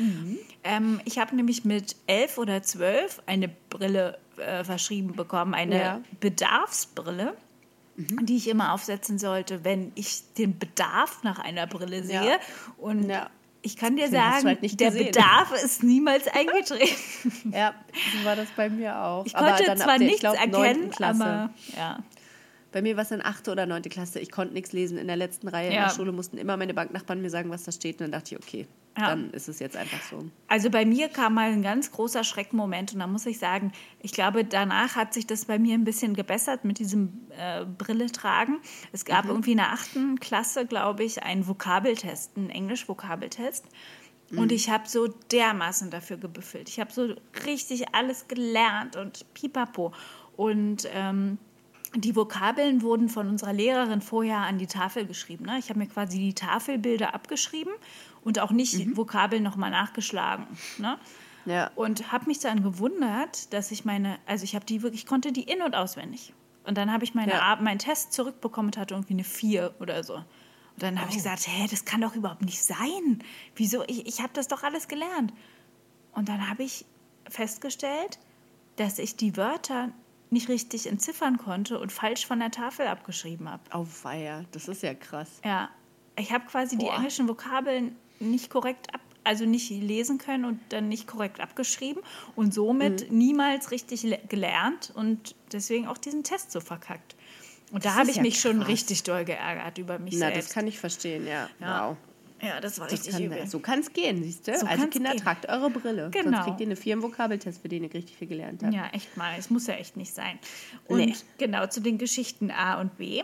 Speaker 4: Ähm, ich habe nämlich mit elf oder zwölf eine Brille äh, verschrieben bekommen, eine
Speaker 3: Ja.
Speaker 4: Bedarfsbrille. Die ich immer aufsetzen sollte, wenn ich den Bedarf nach einer Brille sehe.
Speaker 3: Ja.
Speaker 4: Und
Speaker 3: Ja.
Speaker 4: ich kann dir sagen,
Speaker 3: halt
Speaker 4: der
Speaker 3: gesehen.
Speaker 4: Bedarf ist niemals eingetreten.
Speaker 3: Ja, so war das bei mir auch.
Speaker 4: Ich
Speaker 3: Aber
Speaker 4: konnte zwar
Speaker 3: der, ich
Speaker 4: nichts
Speaker 3: glaub,
Speaker 4: erkennen, aber ja.
Speaker 3: Bei mir war es in 8. oder 9. Klasse. Ich konnte nichts lesen. In der letzten Reihe in
Speaker 4: Ja.
Speaker 3: der Schule mussten immer meine Banknachbarn mir sagen, was da steht. Und dann dachte ich, okay,
Speaker 4: Ja.
Speaker 3: dann ist es jetzt einfach so.
Speaker 4: Also bei mir kam mal ein ganz großer Schreckmoment und da muss ich sagen, ich glaube, danach hat sich das bei mir ein bisschen gebessert mit diesem äh, Brille tragen. Es gab irgendwie in der achten Klasse, glaube ich, einen Vokabeltest, einen Englisch-Vokabeltest. Und ich habe so dermaßen dafür gebüffelt. Ich habe so richtig alles gelernt und pipapo. Und ähm, die Vokabeln wurden von unserer Lehrerin vorher an die Tafel geschrieben. Ne? Ich habe mir quasi die Tafelbilder abgeschrieben und auch nicht Vokabeln nochmal nachgeschlagen. Ne?
Speaker 3: Ja.
Speaker 4: Und habe mich dann gewundert, dass ich meine, also ich habe die wirklich, ich konnte die in- und auswendig. Und dann habe ich meine,
Speaker 3: Ja.
Speaker 4: Meinen Test zurückbekommen und hatte irgendwie eine 4 oder so. Und dann habe ich
Speaker 3: Oh.
Speaker 4: gesagt, hä, das kann doch überhaupt nicht sein. Wieso? Ich, ich habe das doch alles gelernt. Und dann habe ich festgestellt, dass ich die Wörter nicht richtig entziffern konnte und falsch von der Tafel abgeschrieben habe.
Speaker 3: Auweia, das ist ja krass.
Speaker 4: Ja, ich habe quasi die
Speaker 3: Boah.
Speaker 4: englischen Vokabeln nicht korrekt ab, also nicht lesen können und dann nicht korrekt abgeschrieben und somit
Speaker 3: Mhm.
Speaker 4: niemals richtig le- gelernt und deswegen auch diesen Test so verkackt. Und da
Speaker 3: Das
Speaker 4: habe
Speaker 3: ist
Speaker 4: ich
Speaker 3: ja
Speaker 4: mich schon
Speaker 3: krass.
Speaker 4: richtig doll geärgert über mich
Speaker 3: Na,
Speaker 4: selbst.
Speaker 3: das kann ich verstehen, ja.
Speaker 4: Ja.
Speaker 3: Wow.
Speaker 4: Ja, das war
Speaker 3: Das
Speaker 4: richtig
Speaker 3: kann,
Speaker 4: übel.
Speaker 3: so kann es gehen, siehst du?
Speaker 4: So
Speaker 3: also Kinder,
Speaker 4: gehen.
Speaker 3: tragt eure Brille.
Speaker 4: Genau.
Speaker 3: Sonst kriegt ihr eine vier Vokabeltest, für den ihr richtig viel gelernt habt.
Speaker 4: Ja, echt mal. Es muss ja echt nicht sein. Und
Speaker 3: Nee.
Speaker 4: genau zu den Geschichten A und B.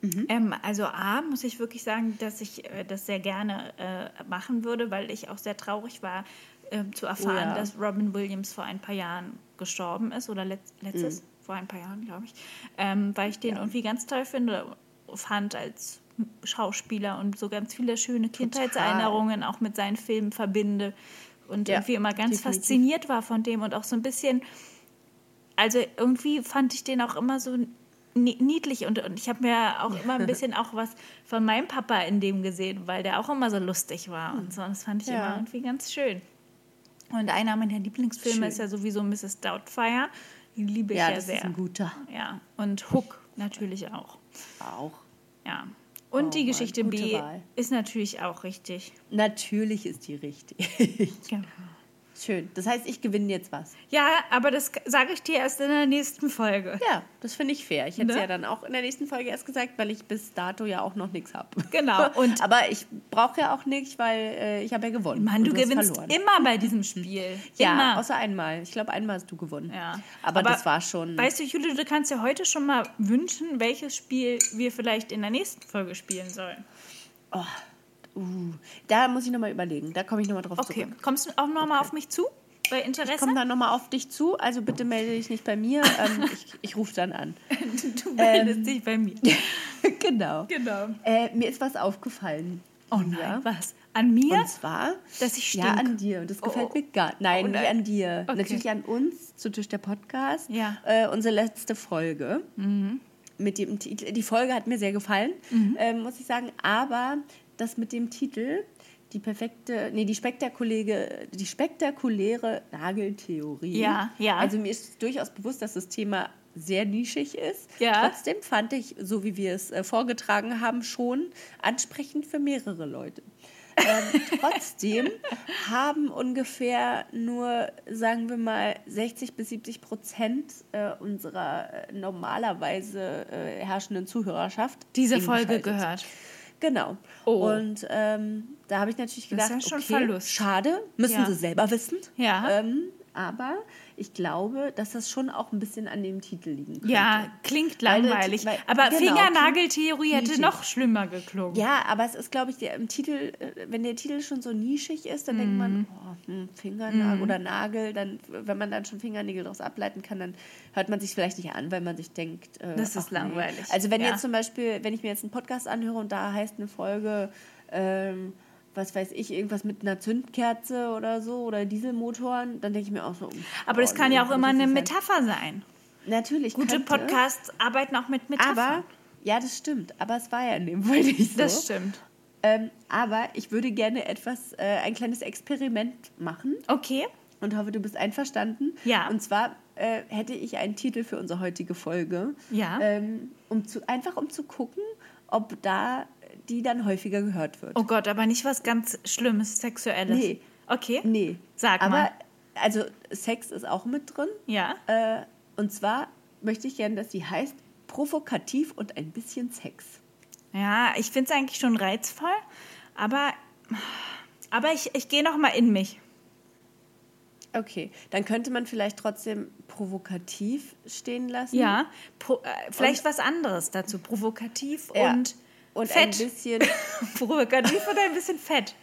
Speaker 3: Mhm.
Speaker 4: Ähm, also A muss ich wirklich sagen, dass ich äh, das sehr gerne äh, machen würde, weil ich auch sehr traurig war äh, zu erfahren,
Speaker 3: Oh ja.
Speaker 4: dass Robin Williams vor ein paar Jahren gestorben ist oder letz letztes,
Speaker 3: Mhm.
Speaker 4: vor ein paar Jahren, glaube ich, ähm, weil ich den irgendwie ganz toll finde, fand als Schauspieler und so ganz viele schöne Kindheitserinnerungen auch mit seinen Filmen verbinde und
Speaker 3: Ja,
Speaker 4: irgendwie immer ganz
Speaker 3: definitiv.
Speaker 4: fasziniert war von dem und auch so ein bisschen also irgendwie fand ich den auch immer so ni- niedlich und, und ich habe mir auch immer ein bisschen auch was von meinem Papa in dem gesehen, weil der auch immer so lustig war und so. Und das fand ich
Speaker 3: Ja.
Speaker 4: immer irgendwie ganz schön. Und einer meiner Lieblingsfilme
Speaker 3: Schön.
Speaker 4: ist ja sowieso Mrs. Doubtfire. Die liebe ich
Speaker 3: Ja,
Speaker 4: ja,
Speaker 3: das
Speaker 4: sehr.
Speaker 3: ist ein guter.
Speaker 4: Ja, und Hook natürlich auch.
Speaker 3: Auch.
Speaker 4: Ja. Und
Speaker 3: Oh
Speaker 4: die
Speaker 3: Mann,
Speaker 4: Geschichte
Speaker 3: gute
Speaker 4: B
Speaker 3: Wahl.
Speaker 4: ist natürlich auch richtig.
Speaker 3: Natürlich ist die richtig.
Speaker 4: Genau.
Speaker 3: Schön. Das heißt, ich gewinne jetzt was.
Speaker 4: Ja, aber das sage ich dir erst in der nächsten Folge.
Speaker 3: Ja, das finde ich fair. Ich hätte es
Speaker 4: Ne?
Speaker 3: ja dann auch in der nächsten Folge erst gesagt, weil ich bis dato ja auch noch nichts habe.
Speaker 4: Genau, und-
Speaker 3: Aber ich brauche ja auch nichts, weil äh, ich habe ja gewonnen.
Speaker 4: Mann, du
Speaker 3: hast
Speaker 4: gewinnst immer bei diesem Spiel.
Speaker 3: Ja,
Speaker 4: immer.
Speaker 3: außer einmal. Ich glaube, einmal hast du gewonnen.
Speaker 4: Ja.
Speaker 3: Aber, das war schon.
Speaker 4: Weißt du, Jule, du kannst dir heute schon mal wünschen, welches Spiel wir vielleicht in der nächsten Folge spielen sollen.
Speaker 3: Oh, uh, da muss ich nochmal überlegen. Da komme ich nochmal drauf
Speaker 4: Okay.
Speaker 3: zurück.
Speaker 4: Kommst du auch noch mal auf mich zu? Bei Interesse?
Speaker 3: Ich komme dann nochmal auf dich zu. Also bitte melde dich nicht bei mir. ähm, ich ich rufe dann an.
Speaker 4: du meldest dich bei mir.
Speaker 3: genau.
Speaker 4: Genau.
Speaker 3: Äh, mir ist was aufgefallen.
Speaker 4: Oh nein,
Speaker 3: Ja.
Speaker 4: was? An mir?
Speaker 3: Und zwar,
Speaker 4: Dass ich
Speaker 3: ja,
Speaker 4: stink?
Speaker 3: an dir. Und das
Speaker 4: Oh,
Speaker 3: gefällt
Speaker 4: oh.
Speaker 3: mir gar Nein,
Speaker 4: Oh
Speaker 3: nicht
Speaker 4: nein.
Speaker 3: an dir.
Speaker 4: Okay.
Speaker 3: Natürlich an uns, zu Tisch der Podcast.
Speaker 4: Ja.
Speaker 3: Äh, unsere letzte Folge.
Speaker 4: Mhm.
Speaker 3: Mit dem Titel. Die Folge hat mir sehr gefallen, ähm, muss ich sagen. Aber das mit dem Titel, die perfekte, nee, die spektakuläre, die spektakuläre Nageltheorie.
Speaker 4: Ja, ja.
Speaker 3: Also mir ist durchaus bewusst, dass das Thema sehr nischig ist.
Speaker 4: Ja.
Speaker 3: Trotzdem fand ich, so wie wir es äh, vorgetragen haben, schon ansprechend für mehrere Leute. ähm, trotzdem haben ungefähr nur, sagen wir mal, 60 bis 70 Prozent äh, unserer äh, normalerweise äh, herrschenden Zuhörerschaft
Speaker 4: Diese Folge gehört.
Speaker 3: Genau.
Speaker 4: Oh.
Speaker 3: Und ähm, da habe ich natürlich
Speaker 4: Das ist
Speaker 3: gedacht,
Speaker 4: ja schon
Speaker 3: okay,
Speaker 4: Verlust.
Speaker 3: schade, müssen
Speaker 4: Ja.
Speaker 3: sie selber wissen.
Speaker 4: Ja.
Speaker 3: Ähm, aber ich glaube, dass das schon auch ein bisschen an dem Titel liegen könnte.
Speaker 4: Ja, klingt
Speaker 3: Weil
Speaker 4: langweilig.
Speaker 3: weil-
Speaker 4: aber
Speaker 3: genau,
Speaker 4: Fingernageltheorie hätte noch schlimmer geklungen.
Speaker 3: Ja, aber es ist, glaube ich, der, im Titel, äh, wenn der Titel schon so nischig ist, dann denkt
Speaker 4: Mhm.
Speaker 3: man, oh, hm, Fingernagel oder Nagel, dann, wenn man dann schon Fingernägel daraus ableiten kann, dann hört man sich vielleicht nicht an, weil man sich denkt, äh,
Speaker 4: Das ist
Speaker 3: nee.
Speaker 4: langweilig.
Speaker 3: Also wenn
Speaker 4: Ja.
Speaker 3: jetzt zum Beispiel, wenn ich mir jetzt einen Podcast anhöre und da heißt eine Folge, ähm, was weiß ich, irgendwas mit einer Zündkerze oder so oder Dieselmotoren, dann denke ich mir auch so.
Speaker 4: Aber das
Speaker 3: oh,
Speaker 4: kann ja auch immer eine. Metapher sein.
Speaker 3: Natürlich.
Speaker 4: Gute
Speaker 3: könnte,
Speaker 4: Podcasts arbeiten auch mit Metaphern.
Speaker 3: Aber, ja, das stimmt. Aber es war ja in dem Fall nicht so.
Speaker 4: das stimmt.
Speaker 3: Ähm, aber ich würde gerne etwas, äh, ein kleines Experiment machen
Speaker 4: Okay.
Speaker 3: und hoffe, du bist einverstanden.
Speaker 4: Ja.
Speaker 3: Und zwar äh, hätte ich einen Titel für unsere heutige Folge.
Speaker 4: Ja.
Speaker 3: Ähm, um zu, einfach um zu gucken, ob da die dann häufiger gehört wird.
Speaker 4: Oh Gott, aber nicht was ganz Schlimmes, Sexuelles.
Speaker 3: Nee.
Speaker 4: Okay.
Speaker 3: Nee.
Speaker 4: Sag
Speaker 3: aber,
Speaker 4: mal.
Speaker 3: also Sex ist auch mit drin.
Speaker 4: Ja.
Speaker 3: Äh, und zwar möchte ich gerne, dass sie heißt provokativ und ein bisschen Sex.
Speaker 4: Ja, ich finde es eigentlich schon reizvoll, aber, aber ich, ich gehe noch mal in mich.
Speaker 3: Okay, dann könnte man vielleicht trotzdem provokativ stehen lassen.
Speaker 4: Ja, Pro, äh, vielleicht was anderes dazu. Provokativ
Speaker 3: Ja.
Speaker 4: und,
Speaker 3: Und ein
Speaker 4: fett.
Speaker 3: bisschen
Speaker 4: Provokativ und ein bisschen fett.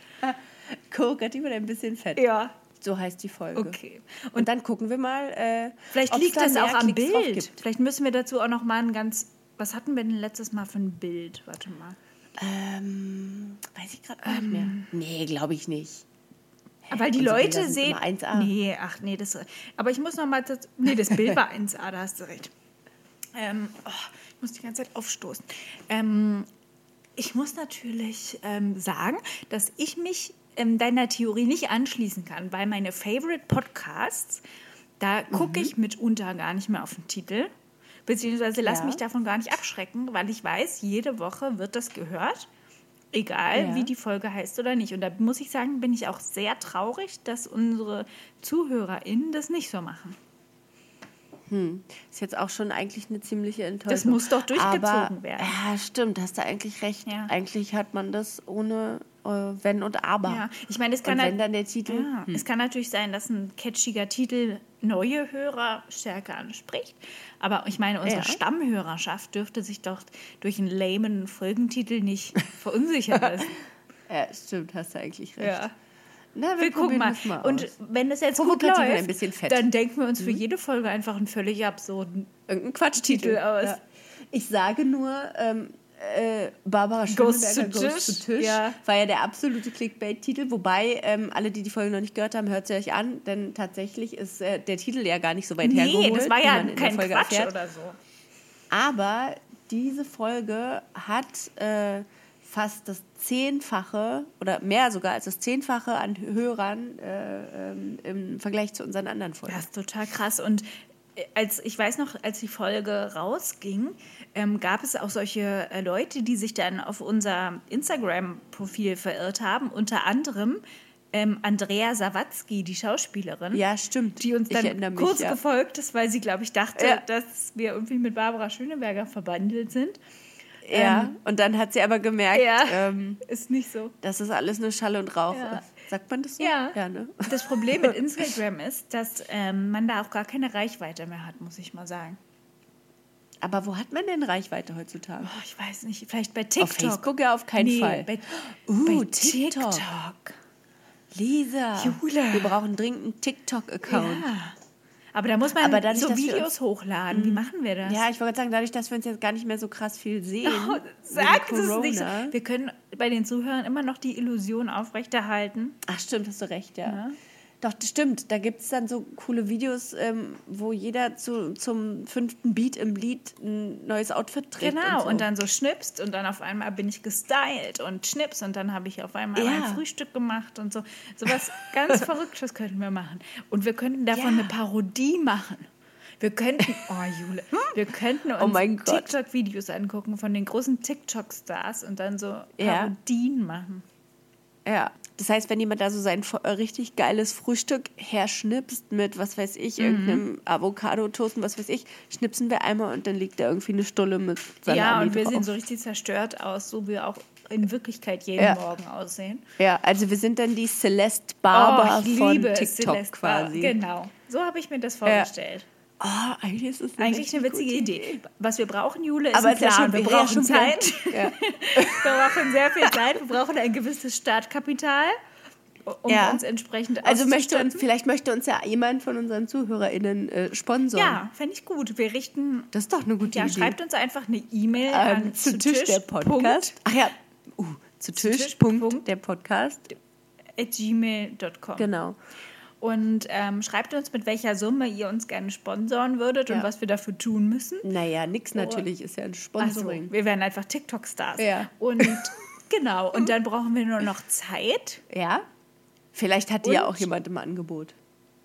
Speaker 3: provokativ und ein bisschen fett.
Speaker 4: Ja.
Speaker 3: So heißt die Folge.
Speaker 4: Okay.
Speaker 3: Und, dann gucken wir mal. Äh,
Speaker 4: Vielleicht liegt
Speaker 3: da
Speaker 4: das auch am
Speaker 3: drauf
Speaker 4: Bild. Vielleicht müssen wir dazu auch noch mal ein ganz. Was hatten wir denn letztes Mal für ein Bild? Warte mal.
Speaker 3: Ähm, weiß ich gerade nicht mehr. Nee, glaube ich nicht.
Speaker 4: Weil die
Speaker 3: unsere
Speaker 4: Leute
Speaker 3: Bilder
Speaker 4: sehen.
Speaker 3: immer 1A.
Speaker 4: Nee, ach nee, das. Aber ich muss noch mal. Das, nee, das Bild war 1A, da hast du recht. Ähm, oh, ich muss die ganze Zeit aufstoßen. Ähm, ich muss natürlich ähm, sagen, dass ich mich ähm, deiner Theorie nicht anschließen kann, weil meine Favorite Podcasts, da gucke
Speaker 3: Mhm.
Speaker 4: ich mitunter gar nicht mehr auf den Titel. Beziehungsweise lass
Speaker 3: Ja.
Speaker 4: mich davon gar nicht abschrecken, weil ich weiß, jede Woche wird das gehört. Egal,
Speaker 3: Ja.
Speaker 4: wie die Folge heißt oder nicht. Und da muss ich sagen, bin ich auch sehr traurig, dass unsere ZuhörerInnen das nicht so machen.
Speaker 3: Ist jetzt auch schon eigentlich eine ziemliche Enttäuschung.
Speaker 4: Das muss doch durchgezogen
Speaker 3: aber,
Speaker 4: werden.
Speaker 3: Ja, stimmt, hast du eigentlich recht.
Speaker 4: Ja.
Speaker 3: Eigentlich hat man das ohne äh, Wenn und Aber.
Speaker 4: Ja, ich meine, es kann
Speaker 3: wenn dann der Titel.
Speaker 4: Ja, Es kann natürlich sein, dass ein catchiger Titel neue Hörer stärker anspricht. Aber ich meine, unsere
Speaker 3: Ja.
Speaker 4: Stammhörerschaft dürfte sich doch durch einen lamen Folgentitel nicht verunsichern lassen.
Speaker 3: Ja, stimmt, hast du eigentlich recht.
Speaker 4: ja.
Speaker 3: Na, wir,
Speaker 4: Wir gucken mal.
Speaker 3: das mal
Speaker 4: Und wenn das jetzt gut läuft,
Speaker 3: ein bisschen fett.
Speaker 4: dann denken wir uns für jede Folge einfach einen völlig absurden
Speaker 3: Irgendein Quatschtitel
Speaker 4: Titel aus.
Speaker 3: Ja. Ich sage nur, ähm, äh, Barbara
Speaker 4: Ghost
Speaker 3: Schöneberger Ghost
Speaker 4: Tisch.
Speaker 3: zu Tisch
Speaker 4: Ja.
Speaker 3: war ja der absolute Clickbait-Titel. Wobei, ähm, alle, die die Folge noch nicht gehört haben, hört sie euch an, denn tatsächlich ist äh, der Titel ja gar nicht so weit
Speaker 4: Nee,
Speaker 3: hergeholt.
Speaker 4: das war ja kein Quatsch
Speaker 3: erfährt.
Speaker 4: oder so.
Speaker 3: Aber diese Folge hat äh, fast das Zehnfache oder mehr sogar als das Zehnfache an Hörern äh, ähm, im Vergleich zu unseren anderen Folgen.
Speaker 4: Das ist total krass. Und äh, als ich weiß noch, als die Folge rausging, ähm, gab es auch solche äh, Leute, die sich dann auf unser Instagram-Profil verirrt haben. Unter anderem ähm, Andrea Sawatzki, die Schauspielerin.
Speaker 3: Ja, stimmt.
Speaker 4: Die uns dann
Speaker 3: mich,
Speaker 4: kurz
Speaker 3: ja.
Speaker 4: gefolgt ist, weil sie, glaube ich, dachte,
Speaker 3: Ja.
Speaker 4: dass wir irgendwie mit Barbara Schöneberger verbandelt sind.
Speaker 3: Ja, und dann hat sie aber gemerkt,
Speaker 4: Ja,
Speaker 3: ähm,
Speaker 4: ist nicht so.
Speaker 3: dass es alles nur Schall und Rauch
Speaker 4: Ja.
Speaker 3: ist. Sagt man das so?
Speaker 4: Ja.
Speaker 3: ja ne?
Speaker 4: Das Problem mit Instagram ist, dass ähm, man da auch gar keine Reichweite mehr hat, muss ich mal sagen.
Speaker 3: Aber wo hat man denn Reichweite heutzutage?
Speaker 4: Oh, ich weiß nicht, vielleicht bei TikTok.
Speaker 3: Auf Facebook ja auf keinen
Speaker 4: nee,
Speaker 3: Fall.
Speaker 4: Bei,
Speaker 3: Uh,
Speaker 4: bei
Speaker 3: TikTok.
Speaker 4: TikTok.
Speaker 3: Lisa,
Speaker 4: Jule.
Speaker 3: wir brauchen dringend einen TikTok-Account.
Speaker 4: Ja. Aber da muss man
Speaker 3: Aber dadurch,
Speaker 4: so Videos hochladen. Wie machen wir das?
Speaker 3: Ja, ich wollte sagen, dadurch, dass wir uns jetzt gar nicht mehr so krass viel sehen.
Speaker 4: Oh,
Speaker 3: wegen
Speaker 4: Sag es nicht so. Wir können bei den Zuhörern immer noch die Illusion aufrechterhalten.
Speaker 3: Ach, stimmt, hast du recht, ja.
Speaker 4: Ja.
Speaker 3: Doch, das stimmt. Da gibt es dann so coole Videos, ähm, wo jeder zu, zum fünften Beat im Lied ein neues Outfit trägt.
Speaker 4: Genau,
Speaker 3: und, so.
Speaker 4: und dann so schnippst und dann auf einmal bin ich gestylt und schnips und dann habe ich auf einmal
Speaker 3: Ja.
Speaker 4: mein Frühstück gemacht und so. Sowas ganz Verrücktes könnten wir machen. Und wir könnten davon
Speaker 3: Ja.
Speaker 4: eine Parodie machen. Wir könnten, oh Jule, wir könnten uns
Speaker 3: Oh mein Gott.
Speaker 4: TikTok-Videos angucken von den großen TikTok-Stars und dann so
Speaker 3: Ja.
Speaker 4: Parodien machen.
Speaker 3: Ja. Das heißt, wenn jemand da so sein äh, richtig geiles Frühstück herschnipst mit, was weiß ich,
Speaker 4: Mhm.
Speaker 3: irgendeinem Avocado-Toast und was weiß ich, schnipsen wir einmal und dann liegt da irgendwie eine Stulle mit Salami
Speaker 4: ja, und wir
Speaker 3: drauf.
Speaker 4: sehen so richtig zerstört aus, so wie wir auch in Wirklichkeit jeden
Speaker 3: Ja.
Speaker 4: Morgen aussehen.
Speaker 3: Ja, also wir sind dann die Celeste Barber
Speaker 4: oh, ich
Speaker 3: von
Speaker 4: liebe
Speaker 3: TikTok
Speaker 4: Celeste
Speaker 3: quasi.
Speaker 4: Genau, so habe ich mir das vorgestellt.
Speaker 3: Oh, eigentlich ist es
Speaker 4: Eigentlich eine witzige
Speaker 3: gute
Speaker 4: Idee. Was wir brauchen, Jule, ist
Speaker 3: Aber
Speaker 4: ein
Speaker 3: es ist ja
Speaker 4: Plan.
Speaker 3: schon-
Speaker 4: wir brauchen Zeit.
Speaker 3: Ja.
Speaker 4: wir brauchen sehr viel Zeit. Wir brauchen ein gewisses Startkapital, um
Speaker 3: Ja.
Speaker 4: uns entsprechend
Speaker 3: Also möchte uns, vielleicht möchte uns ja jemand von unseren ZuhörerInnen äh, sponsoren.
Speaker 4: Ja, fände ich gut. Wir richten...
Speaker 3: Das ist doch eine gute
Speaker 4: Ja,
Speaker 3: Idee.
Speaker 4: schreibt uns einfach eine E-Mail
Speaker 3: ähm,
Speaker 4: an
Speaker 3: zu Tisch der Podcast. Ach ja, uh, zu Tisch,
Speaker 4: Tisch,
Speaker 3: Punkt,
Speaker 4: Punkt.
Speaker 3: der Podcast.
Speaker 4: at gmail.com.
Speaker 3: Genau.
Speaker 4: Und ähm, schreibt uns, mit welcher Summe ihr uns gerne sponsoren würdet und
Speaker 3: Ja.
Speaker 4: was wir dafür tun müssen.
Speaker 3: Naja, nix natürlich, ist ja ein Sponsoring.
Speaker 4: wir werden einfach TikTok-Stars.
Speaker 3: Ja.
Speaker 4: Und genau, und dann brauchen wir nur noch Zeit
Speaker 3: Ja? Vielleicht hat die ja
Speaker 4: Und-
Speaker 3: auch jemand im Angebot.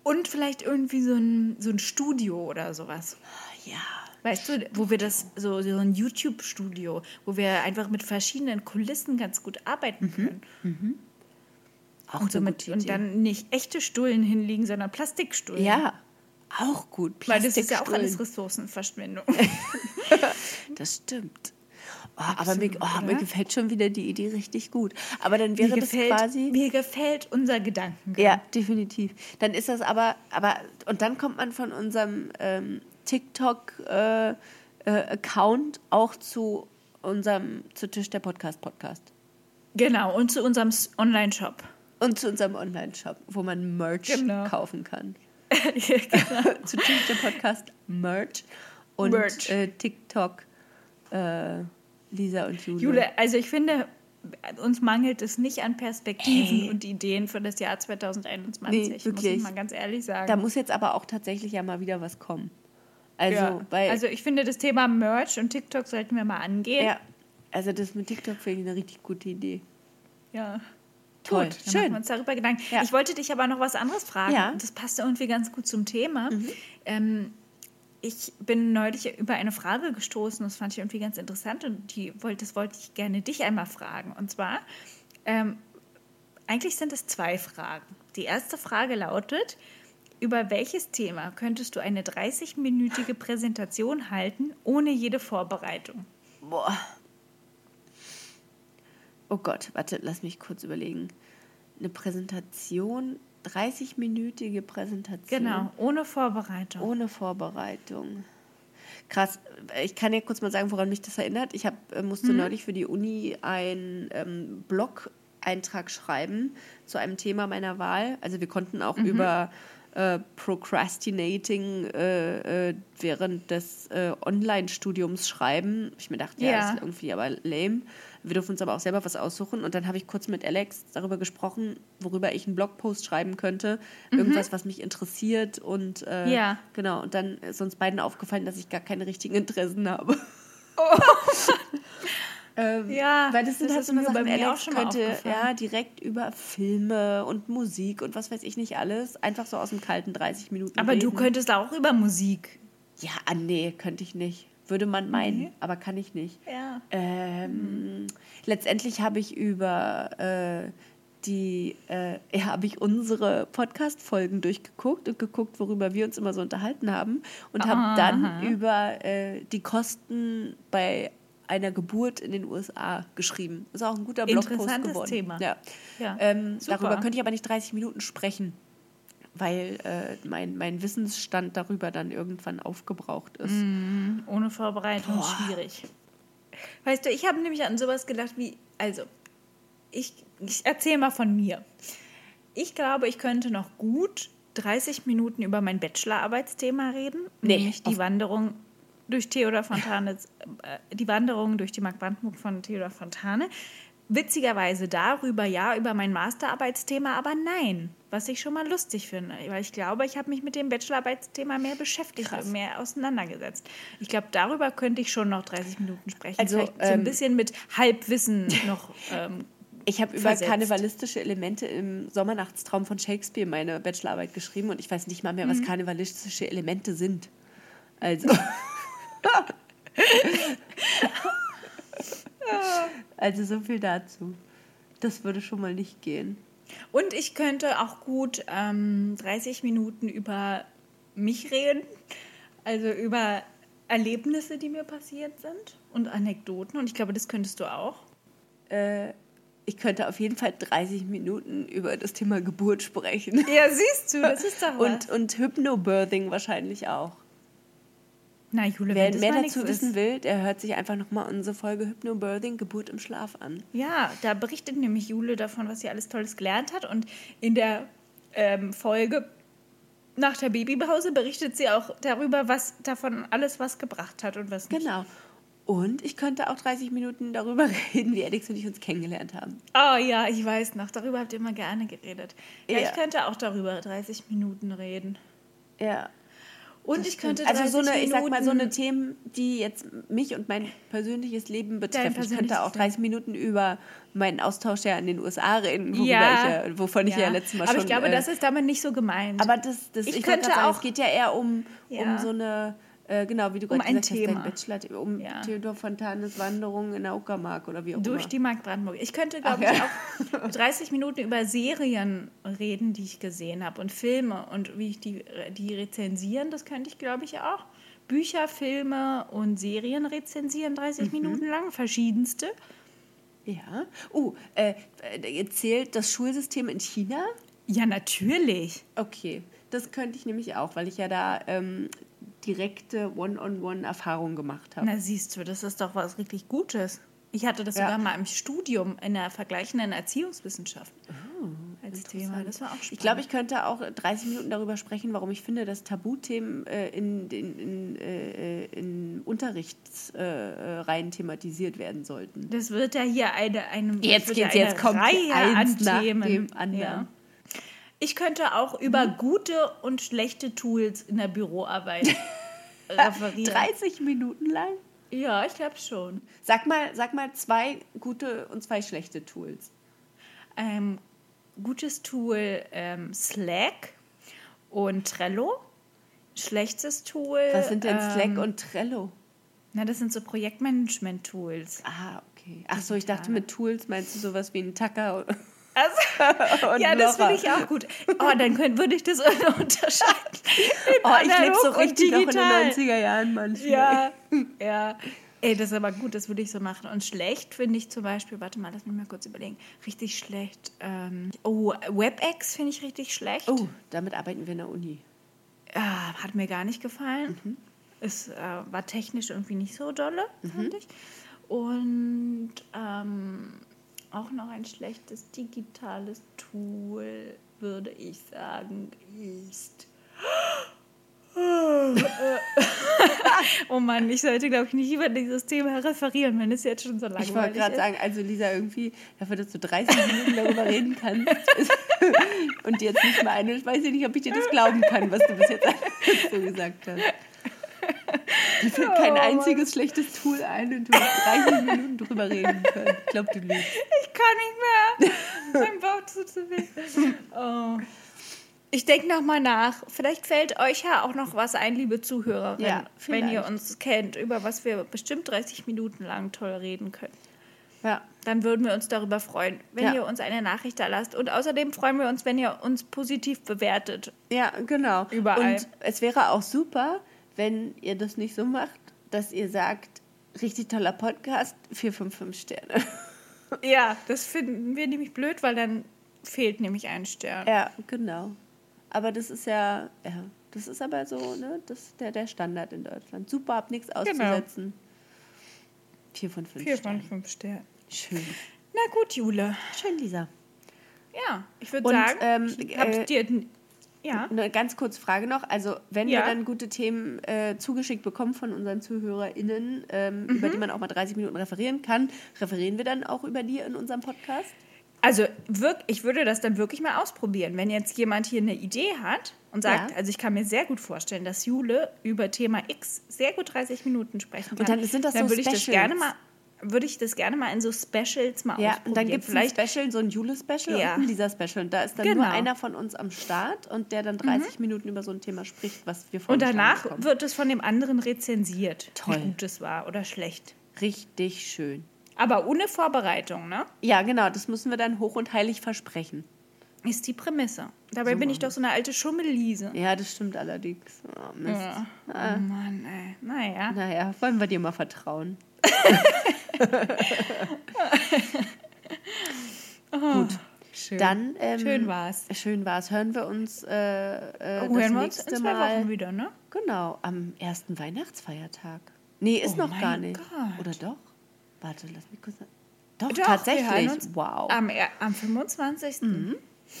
Speaker 4: und vielleicht irgendwie so ein, so ein Studio oder sowas.
Speaker 3: Ja.
Speaker 4: Weißt du, wo wir das, so, so ein YouTube-Studio, wo wir einfach mit verschiedenen Kulissen ganz gut arbeiten können.
Speaker 3: Auch
Speaker 4: Und, so mit, und dann nicht echte Stullen hinlegen, sondern Plastikstullen.
Speaker 3: Ja, auch gut.
Speaker 4: Weil das ist ja auch alles Ressourcenverschwendung.
Speaker 3: Das stimmt. Oh, aber mir, oh, mir gefällt schon wieder die Idee richtig gut. Aber dann wäre
Speaker 4: mir,
Speaker 3: das
Speaker 4: gefällt,
Speaker 3: quasi.
Speaker 4: mir gefällt unser Gedanken.
Speaker 3: Ja, definitiv. Dann ist das aber, aber und dann kommt man von unserem ähm, TikTok-Account auch zu unserem zu Tisch der Podcast Podcast.
Speaker 4: Genau, und zu unserem Online-Shop.
Speaker 3: Und zu unserem Online-Shop, wo man Merch
Speaker 4: Genau.
Speaker 3: kaufen kann.
Speaker 4: genau.
Speaker 3: zu der Podcast Merch und
Speaker 4: Merch.
Speaker 3: Äh, TikTok äh, Lisa und Jule.
Speaker 4: Jule, also ich finde, uns mangelt es nicht an Perspektiven
Speaker 3: Ey.
Speaker 4: und Ideen für das Jahr 2021,
Speaker 3: Nee,
Speaker 4: muss ich mal ganz ehrlich sagen.
Speaker 3: Da muss jetzt aber auch tatsächlich ja mal wieder was kommen. Also,
Speaker 4: ja. also ich finde, das Thema Merch und TikTok sollten wir mal angehen.
Speaker 3: ja, also das mit TikTok finde ich eine richtig gute Idee.
Speaker 4: Ja.
Speaker 3: Toll,
Speaker 4: Gut, dann
Speaker 3: schön.
Speaker 4: machen wir uns darüber Gedanken.
Speaker 3: Ja.
Speaker 4: Ich wollte dich aber noch was anderes fragen.
Speaker 3: Ja. Mhm.
Speaker 4: Das passt irgendwie ganz gut zum Thema. Ähm, ich bin neulich über eine Frage gestoßen, das fand ich irgendwie ganz interessant und die wollte, das wollte ich gerne dich einmal fragen. Und zwar, ähm, eigentlich sind es zwei Fragen. Die erste Frage lautet, über welches Thema könntest du eine 30-minütige Präsentation halten, ohne jede Vorbereitung?
Speaker 3: Boah. Oh Gott, warte, lass mich kurz überlegen. Eine Präsentation, 30-minütige Präsentation.
Speaker 4: Genau, ohne Vorbereitung.
Speaker 3: Ohne Vorbereitung. Krass. Ich kann ja kurz mal sagen, woran mich das erinnert. Ich hab, äh, musste neulich für die Uni einen ähm, Blog-Eintrag schreiben zu einem Thema meiner Wahl. Also wir konnten auch über äh, Procrastinating äh, äh, während des äh, Online-Studiums schreiben. Ich mir dachte, ja,
Speaker 4: Ja.
Speaker 3: ist irgendwie aber lame. Wir dürfen uns aber auch selber was aussuchen. Und dann habe ich kurz mit Alex darüber gesprochen, worüber ich einen Blogpost schreiben könnte. Irgendwas, was mich interessiert. Und äh,
Speaker 4: Ja.
Speaker 3: genau. Und dann ist uns beiden aufgefallen, dass ich gar keine richtigen Interessen habe. ähm,
Speaker 4: Ja,
Speaker 3: weil das sind
Speaker 4: das
Speaker 3: halt
Speaker 4: ist
Speaker 3: so Sachen,
Speaker 4: bei mir auch schon
Speaker 3: könnte ja direkt über Filme und Musik und was weiß ich nicht alles, einfach so aus dem kalten 30 Minuten
Speaker 4: Aber
Speaker 3: reden.
Speaker 4: du könntest auch über Musik.
Speaker 3: Ja, ah, nee, könnte ich nicht. Würde man meinen,
Speaker 4: Nee.
Speaker 3: aber kann ich nicht.
Speaker 4: Ja.
Speaker 3: Ähm, Letztendlich habe ich über äh, die, äh, ja, habe ich unsere Podcast-Folgen durchgeguckt und geguckt, worüber wir uns immer so unterhalten haben und habe dann über äh, die Kosten bei einer Geburt in den USA geschrieben. Ist auch ein guter Blogpost
Speaker 4: Interessantes
Speaker 3: geworden.
Speaker 4: Thema.
Speaker 3: Ja.
Speaker 4: Ja,
Speaker 3: Ähm, darüber könnte ich aber nicht 30 Minuten sprechen, weil äh, mein, mein Wissensstand darüber dann irgendwann aufgebraucht ist.
Speaker 4: Ohne Vorbereitung schwierig. Weißt du, ich habe nämlich an sowas gedacht wie, also, ich, ich erzähle mal von mir. Ich glaube, ich könnte noch gut 30 Minuten über mein Bachelorarbeitsthema reden,
Speaker 3: Nee,
Speaker 4: nämlich die Wanderung durch Theodor Fontanes, äh, die Wanderung durch die Mark Brandenburg von Theodor Fontane. Witzigerweise darüber, ja, über mein Masterarbeitsthema, aber nein, was ich schon mal lustig finde, weil ich glaube, ich habe mich mit dem Bachelorarbeitsthema mehr beschäftigt,
Speaker 3: Krass.
Speaker 4: mehr auseinandergesetzt. Ich glaube, darüber könnte ich schon noch 30 Minuten sprechen.
Speaker 3: Also,
Speaker 4: Vielleicht so ein
Speaker 3: ähm,
Speaker 4: bisschen mit Halbwissen noch. Ähm,
Speaker 3: Ich habe über
Speaker 4: versetzt.
Speaker 3: karnevalistische Elemente im Sommernachtstraum von Shakespeare meine Bachelorarbeit geschrieben und ich weiß nicht mal mehr,
Speaker 4: Mhm.
Speaker 3: was karnevalistische Elemente sind. Also. also so viel dazu. Das würde schon mal nicht gehen.
Speaker 4: und ich könnte auch gut ähm, 30 Minuten über mich reden, also über Erlebnisse, die mir passiert sind und Anekdoten. Und ich glaube, das könntest du auch.
Speaker 3: Ich könnte auf jeden Fall 30 Minuten über das Thema Geburt sprechen.
Speaker 4: Ja, siehst du, das ist doch
Speaker 3: Und, und Hypnobirthing wahrscheinlich auch.
Speaker 4: Na, Jule,
Speaker 3: Wer mehr dazu wissen
Speaker 4: ist.
Speaker 3: will, der hört sich einfach nochmal unsere Folge Hypnobirthing, Geburt im Schlaf an.
Speaker 4: Ja, da berichtet nämlich Jule davon, was sie alles Tolles gelernt hat. Und in der ähm, Folge nach der Babypause berichtet sie auch darüber, was davon alles was gebracht hat und was nicht.
Speaker 3: Genau. Und ich könnte auch 30 Minuten darüber reden, wie Alex und ich uns kennengelernt haben.
Speaker 4: Oh ja, ich weiß noch. Darüber habt ihr immer gerne geredet. Ja,
Speaker 3: Ja.
Speaker 4: ich könnte auch darüber 30 Minuten reden.
Speaker 3: Ja.
Speaker 4: Und ich könnte
Speaker 3: also
Speaker 4: 30
Speaker 3: so eine, ich sag mal, so eine Themen, die jetzt mich und mein persönliches Leben betreffen. Ich könnte auch 30 Minuten über meinen Austausch ja in den USA reden,
Speaker 4: Ja.
Speaker 3: ich ja, wovon ich ja, letztes Mal
Speaker 4: Aber
Speaker 3: schon.
Speaker 4: ich glaube,
Speaker 3: äh,
Speaker 4: das ist damit nicht so gemeint.
Speaker 3: Aber das, das
Speaker 4: Ich
Speaker 3: ich,
Speaker 4: könnte auch-
Speaker 3: es geht ja eher um, um
Speaker 4: Ja.
Speaker 3: so eine, äh, genau, wie du
Speaker 4: Um
Speaker 3: gerade
Speaker 4: ein
Speaker 3: gesagt
Speaker 4: Thema.
Speaker 3: hast, dein Bachelor, um
Speaker 4: Ja.
Speaker 3: Theodor Fontanes Wanderung in der Uckermark oder wie auch
Speaker 4: Durch
Speaker 3: immer.
Speaker 4: die Mark Brandenburg. Ich könnte, glaube
Speaker 3: Ach,
Speaker 4: ich, auch 30 Minuten über Serien reden, die ich gesehen habe und Filme und wie ich die, die rezensieren, das könnte ich, glaube ich, auch. Bücher, Filme und Serien rezensieren, 30
Speaker 3: Mhm.
Speaker 4: Minuten lang, verschiedenste.
Speaker 3: Ja. Oh, äh, zählt das Schulsystem in China?
Speaker 4: Ja, natürlich.
Speaker 3: Okay, das könnte ich nämlich auch, weil ich ja da ähm, direkte One-on-One-Erfahrungen gemacht habe.
Speaker 4: Na, siehst du, das ist doch was richtig Gutes. Ich hatte das
Speaker 3: Ja.
Speaker 4: sogar mal im Studium in der vergleichenden Erziehungswissenschaft.
Speaker 3: Oh.
Speaker 4: Als Thema. Das war auch spannend.
Speaker 3: Ich glaube, ich könnte auch 30 Minuten darüber sprechen, warum ich finde, dass Tabuthemen äh, in, in, in, äh, in Unterrichtsreihen äh, thematisiert werden sollten.
Speaker 4: Das wird ja hier eine, eine,
Speaker 3: Jetzt geht's, jetzt kommt
Speaker 4: Reihe
Speaker 3: eins
Speaker 4: an
Speaker 3: nach
Speaker 4: Themen.
Speaker 3: dem anderen.
Speaker 4: Ja. Ich könnte auch über gute und schlechte Tools in der Büroarbeit referieren.
Speaker 3: 30 Minuten lang?
Speaker 4: Ja, ich glaube schon.
Speaker 3: Sag mal, sag mal zwei gute und zwei schlechte Tools.
Speaker 4: Ähm, gutes Tool ähm, Slack und Trello. Schlechtes Tool.
Speaker 3: Was sind denn Slack
Speaker 4: ähm,
Speaker 3: und Trello?
Speaker 4: Na, das sind so Projektmanagement-Tools.
Speaker 3: Ah, okay. Ach so, ich dachte, mit Tools meinst du sowas wie ein Tacker
Speaker 4: Also, ja, das finde ich auch gut. Oh, dann könnt, würde ich das unterscheiden.
Speaker 3: Oh, ich lebe so richtig noch in den
Speaker 4: digital.
Speaker 3: 90er Jahren manchmal.
Speaker 4: Ja, ja. Ey, das ist aber gut, das würde ich so machen. Und schlecht finde ich zum Beispiel, warte mal, lass mich mal kurz überlegen. Richtig schlecht. Ähm, oh, WebEx finde ich richtig schlecht.
Speaker 3: Oh, damit arbeiten wir in der Uni.
Speaker 4: Ah, hat mir gar nicht gefallen.
Speaker 3: Mhm.
Speaker 4: Es äh, war technisch irgendwie nicht so dolle, fand ich. Und ähm, auch noch ein schlechtes digitales Tool, würde ich sagen, ist. oh Mann, ich sollte, glaube ich, nicht über dieses Thema referieren, wenn es jetzt schon so langweilig
Speaker 3: Ich wollte gerade
Speaker 4: ist.
Speaker 3: sagen, also Lisa, irgendwie, dafür, dass du 30 Minuten darüber reden kannst und jetzt nicht mal eine, ich weiß ja nicht, ob ich dir das glauben kann, was du bis jetzt so gesagt hast. Mir fällt kein einziges schlechtes Tool ein und du hast 30 Minuten drüber reden können. Ich glaube, du lügst.
Speaker 4: Ich kann nicht mehr. mein Bauch tut so weh. Oh. Ich denke nochmal nach. Vielleicht fällt euch ja auch noch was ein, liebe Zuhörer,
Speaker 3: Ja,
Speaker 4: wenn ihr uns kennt, über was wir bestimmt 30 Minuten lang toll reden können.
Speaker 3: Ja.
Speaker 4: Dann würden wir uns darüber freuen, wenn
Speaker 3: Ja.
Speaker 4: ihr uns eine Nachricht da lasst. Und außerdem freuen wir uns, wenn ihr uns positiv bewertet.
Speaker 3: Ja, genau.
Speaker 4: Überall.
Speaker 3: Und es wäre auch super, wenn ihr das nicht so macht, dass ihr sagt, richtig toller Podcast, 4, 5, 5 Sterne.
Speaker 4: Ja, das finden wir nämlich blöd, weil dann fehlt nämlich ein Stern.
Speaker 3: Ja, genau. Aber das ist ja, ja, das ist aber so, ne, das ist der, der Standard in Deutschland. Super, hab nichts auszusetzen. Vier von fünf
Speaker 4: Vier
Speaker 3: Sternen.
Speaker 4: von fünf Sternen.
Speaker 3: Schön.
Speaker 4: Na gut, Jule.
Speaker 3: Schön, Lisa.
Speaker 4: Ja, ich würde sagen,
Speaker 3: ähm,
Speaker 4: ich hab's
Speaker 3: äh,
Speaker 4: dir. Ja.
Speaker 3: Eine ganz kurze Frage noch. Also, wenn
Speaker 4: Ja.
Speaker 3: wir dann gute Themen äh, zugeschickt bekommen von unseren ZuhörerInnen, ähm, über
Speaker 4: Mhm.
Speaker 3: die man auch mal 30 Minuten referieren kann, referieren wir dann auch über die in unserem Podcast?
Speaker 4: Also wirk ich würde das dann wirklich mal ausprobieren. Wenn jetzt jemand hier eine Idee hat und sagt,
Speaker 3: Ja.
Speaker 4: also ich kann mir sehr gut vorstellen, dass Jule über Thema X sehr gut 30 Minuten sprechen kann.
Speaker 3: dann sind das
Speaker 4: dann
Speaker 3: so
Speaker 4: würde ich das gerne mal würde ich das gerne mal in so Specials mal
Speaker 3: Ja,
Speaker 4: ausprobieren.
Speaker 3: und dann gibt es ein Special, so ein Jule-Special
Speaker 4: Ja.
Speaker 3: und ein Lisa-Special. Und da ist dann
Speaker 4: Genau. Mhm.
Speaker 3: nur einer von uns am Start und der dann 30 Minuten über so ein Thema spricht, was wir
Speaker 4: und
Speaker 3: vorgeschlagen
Speaker 4: danach wird es von dem anderen rezensiert,
Speaker 3: Toll.
Speaker 4: wie gut es war oder schlecht.
Speaker 3: Richtig schön.
Speaker 4: Aber ohne Vorbereitung, ne?
Speaker 3: Ja, genau, das müssen wir dann hoch und heilig versprechen.
Speaker 4: Ist die Prämisse. Dabei bin ich doch so eine alte Schummelliese.
Speaker 3: Ja, das stimmt allerdings. Oh, Mist.
Speaker 4: Ja. Oh Mann, ey. Naja.
Speaker 3: Naja, wollen wir dir mal vertrauen. Gut.
Speaker 4: Schön.
Speaker 3: Dann, ähm,
Speaker 4: Schön war's.
Speaker 3: Schön war's. Hören wir uns äh, äh,
Speaker 4: Oh,
Speaker 3: das
Speaker 4: hören wir uns
Speaker 3: nächste
Speaker 4: in zwei
Speaker 3: Mal.
Speaker 4: Wochen wieder, ne?
Speaker 3: Genau, am ersten Weihnachtsfeiertag. Nee, ist
Speaker 4: Oh
Speaker 3: noch gar nicht.
Speaker 4: Gott.
Speaker 3: Oder doch? Warte, lass mich kurz. Doch,
Speaker 4: Doch,
Speaker 3: tatsächlich. Wow.
Speaker 4: Am, am 25.
Speaker 3: da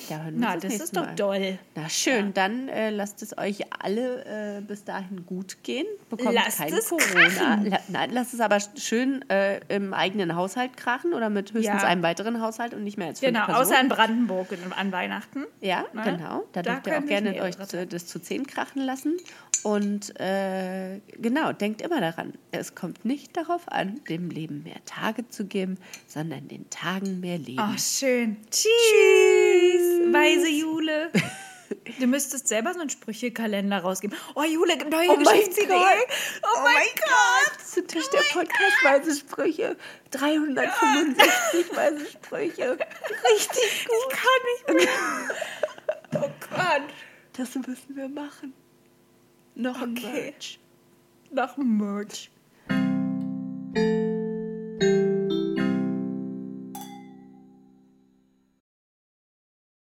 Speaker 3: wir
Speaker 4: Na, das
Speaker 3: nächste
Speaker 4: ist doch
Speaker 3: Mal.
Speaker 4: doll.
Speaker 3: Na schön, dann äh, lasst es euch alle äh, bis dahin gut gehen. Bekommt
Speaker 4: Lasst
Speaker 3: kein
Speaker 4: es
Speaker 3: Corona. La nein, lasst es aber schön äh, im eigenen Haushalt krachen oder mit höchstens
Speaker 4: Ja.
Speaker 3: einem weiteren Haushalt und nicht mehr als fünf
Speaker 4: Genau,
Speaker 3: Personen.
Speaker 4: außer in Brandenburg an Weihnachten.
Speaker 3: Ja,
Speaker 4: Ne?
Speaker 3: genau. Da,
Speaker 4: Da
Speaker 3: dürft ihr auch gerne euch zu, das zu zehn krachen lassen. Und äh, genau, denkt immer daran, es kommt nicht darauf an, dem Leben mehr Tage zu geben, sondern den Tagen mehr Leben.
Speaker 4: Oh, schön. Tschüss. Weise Jule. Du müsstest selber so einen Sprüchekalender rausgeben. Oh, Jule, neue
Speaker 3: Oh mein
Speaker 4: Geschichtsidee.
Speaker 3: Gott.
Speaker 4: Oh, mein Gott.
Speaker 3: Zu Tisch der Podcast weise Sprüche. 365 weise Sprüche. Richtig gut.
Speaker 4: Ich kann nicht mehr. Oh Gott.
Speaker 3: Das müssen wir machen. Noch ein
Speaker 4: Okay.
Speaker 3: Merch.
Speaker 4: Noch ein Merch.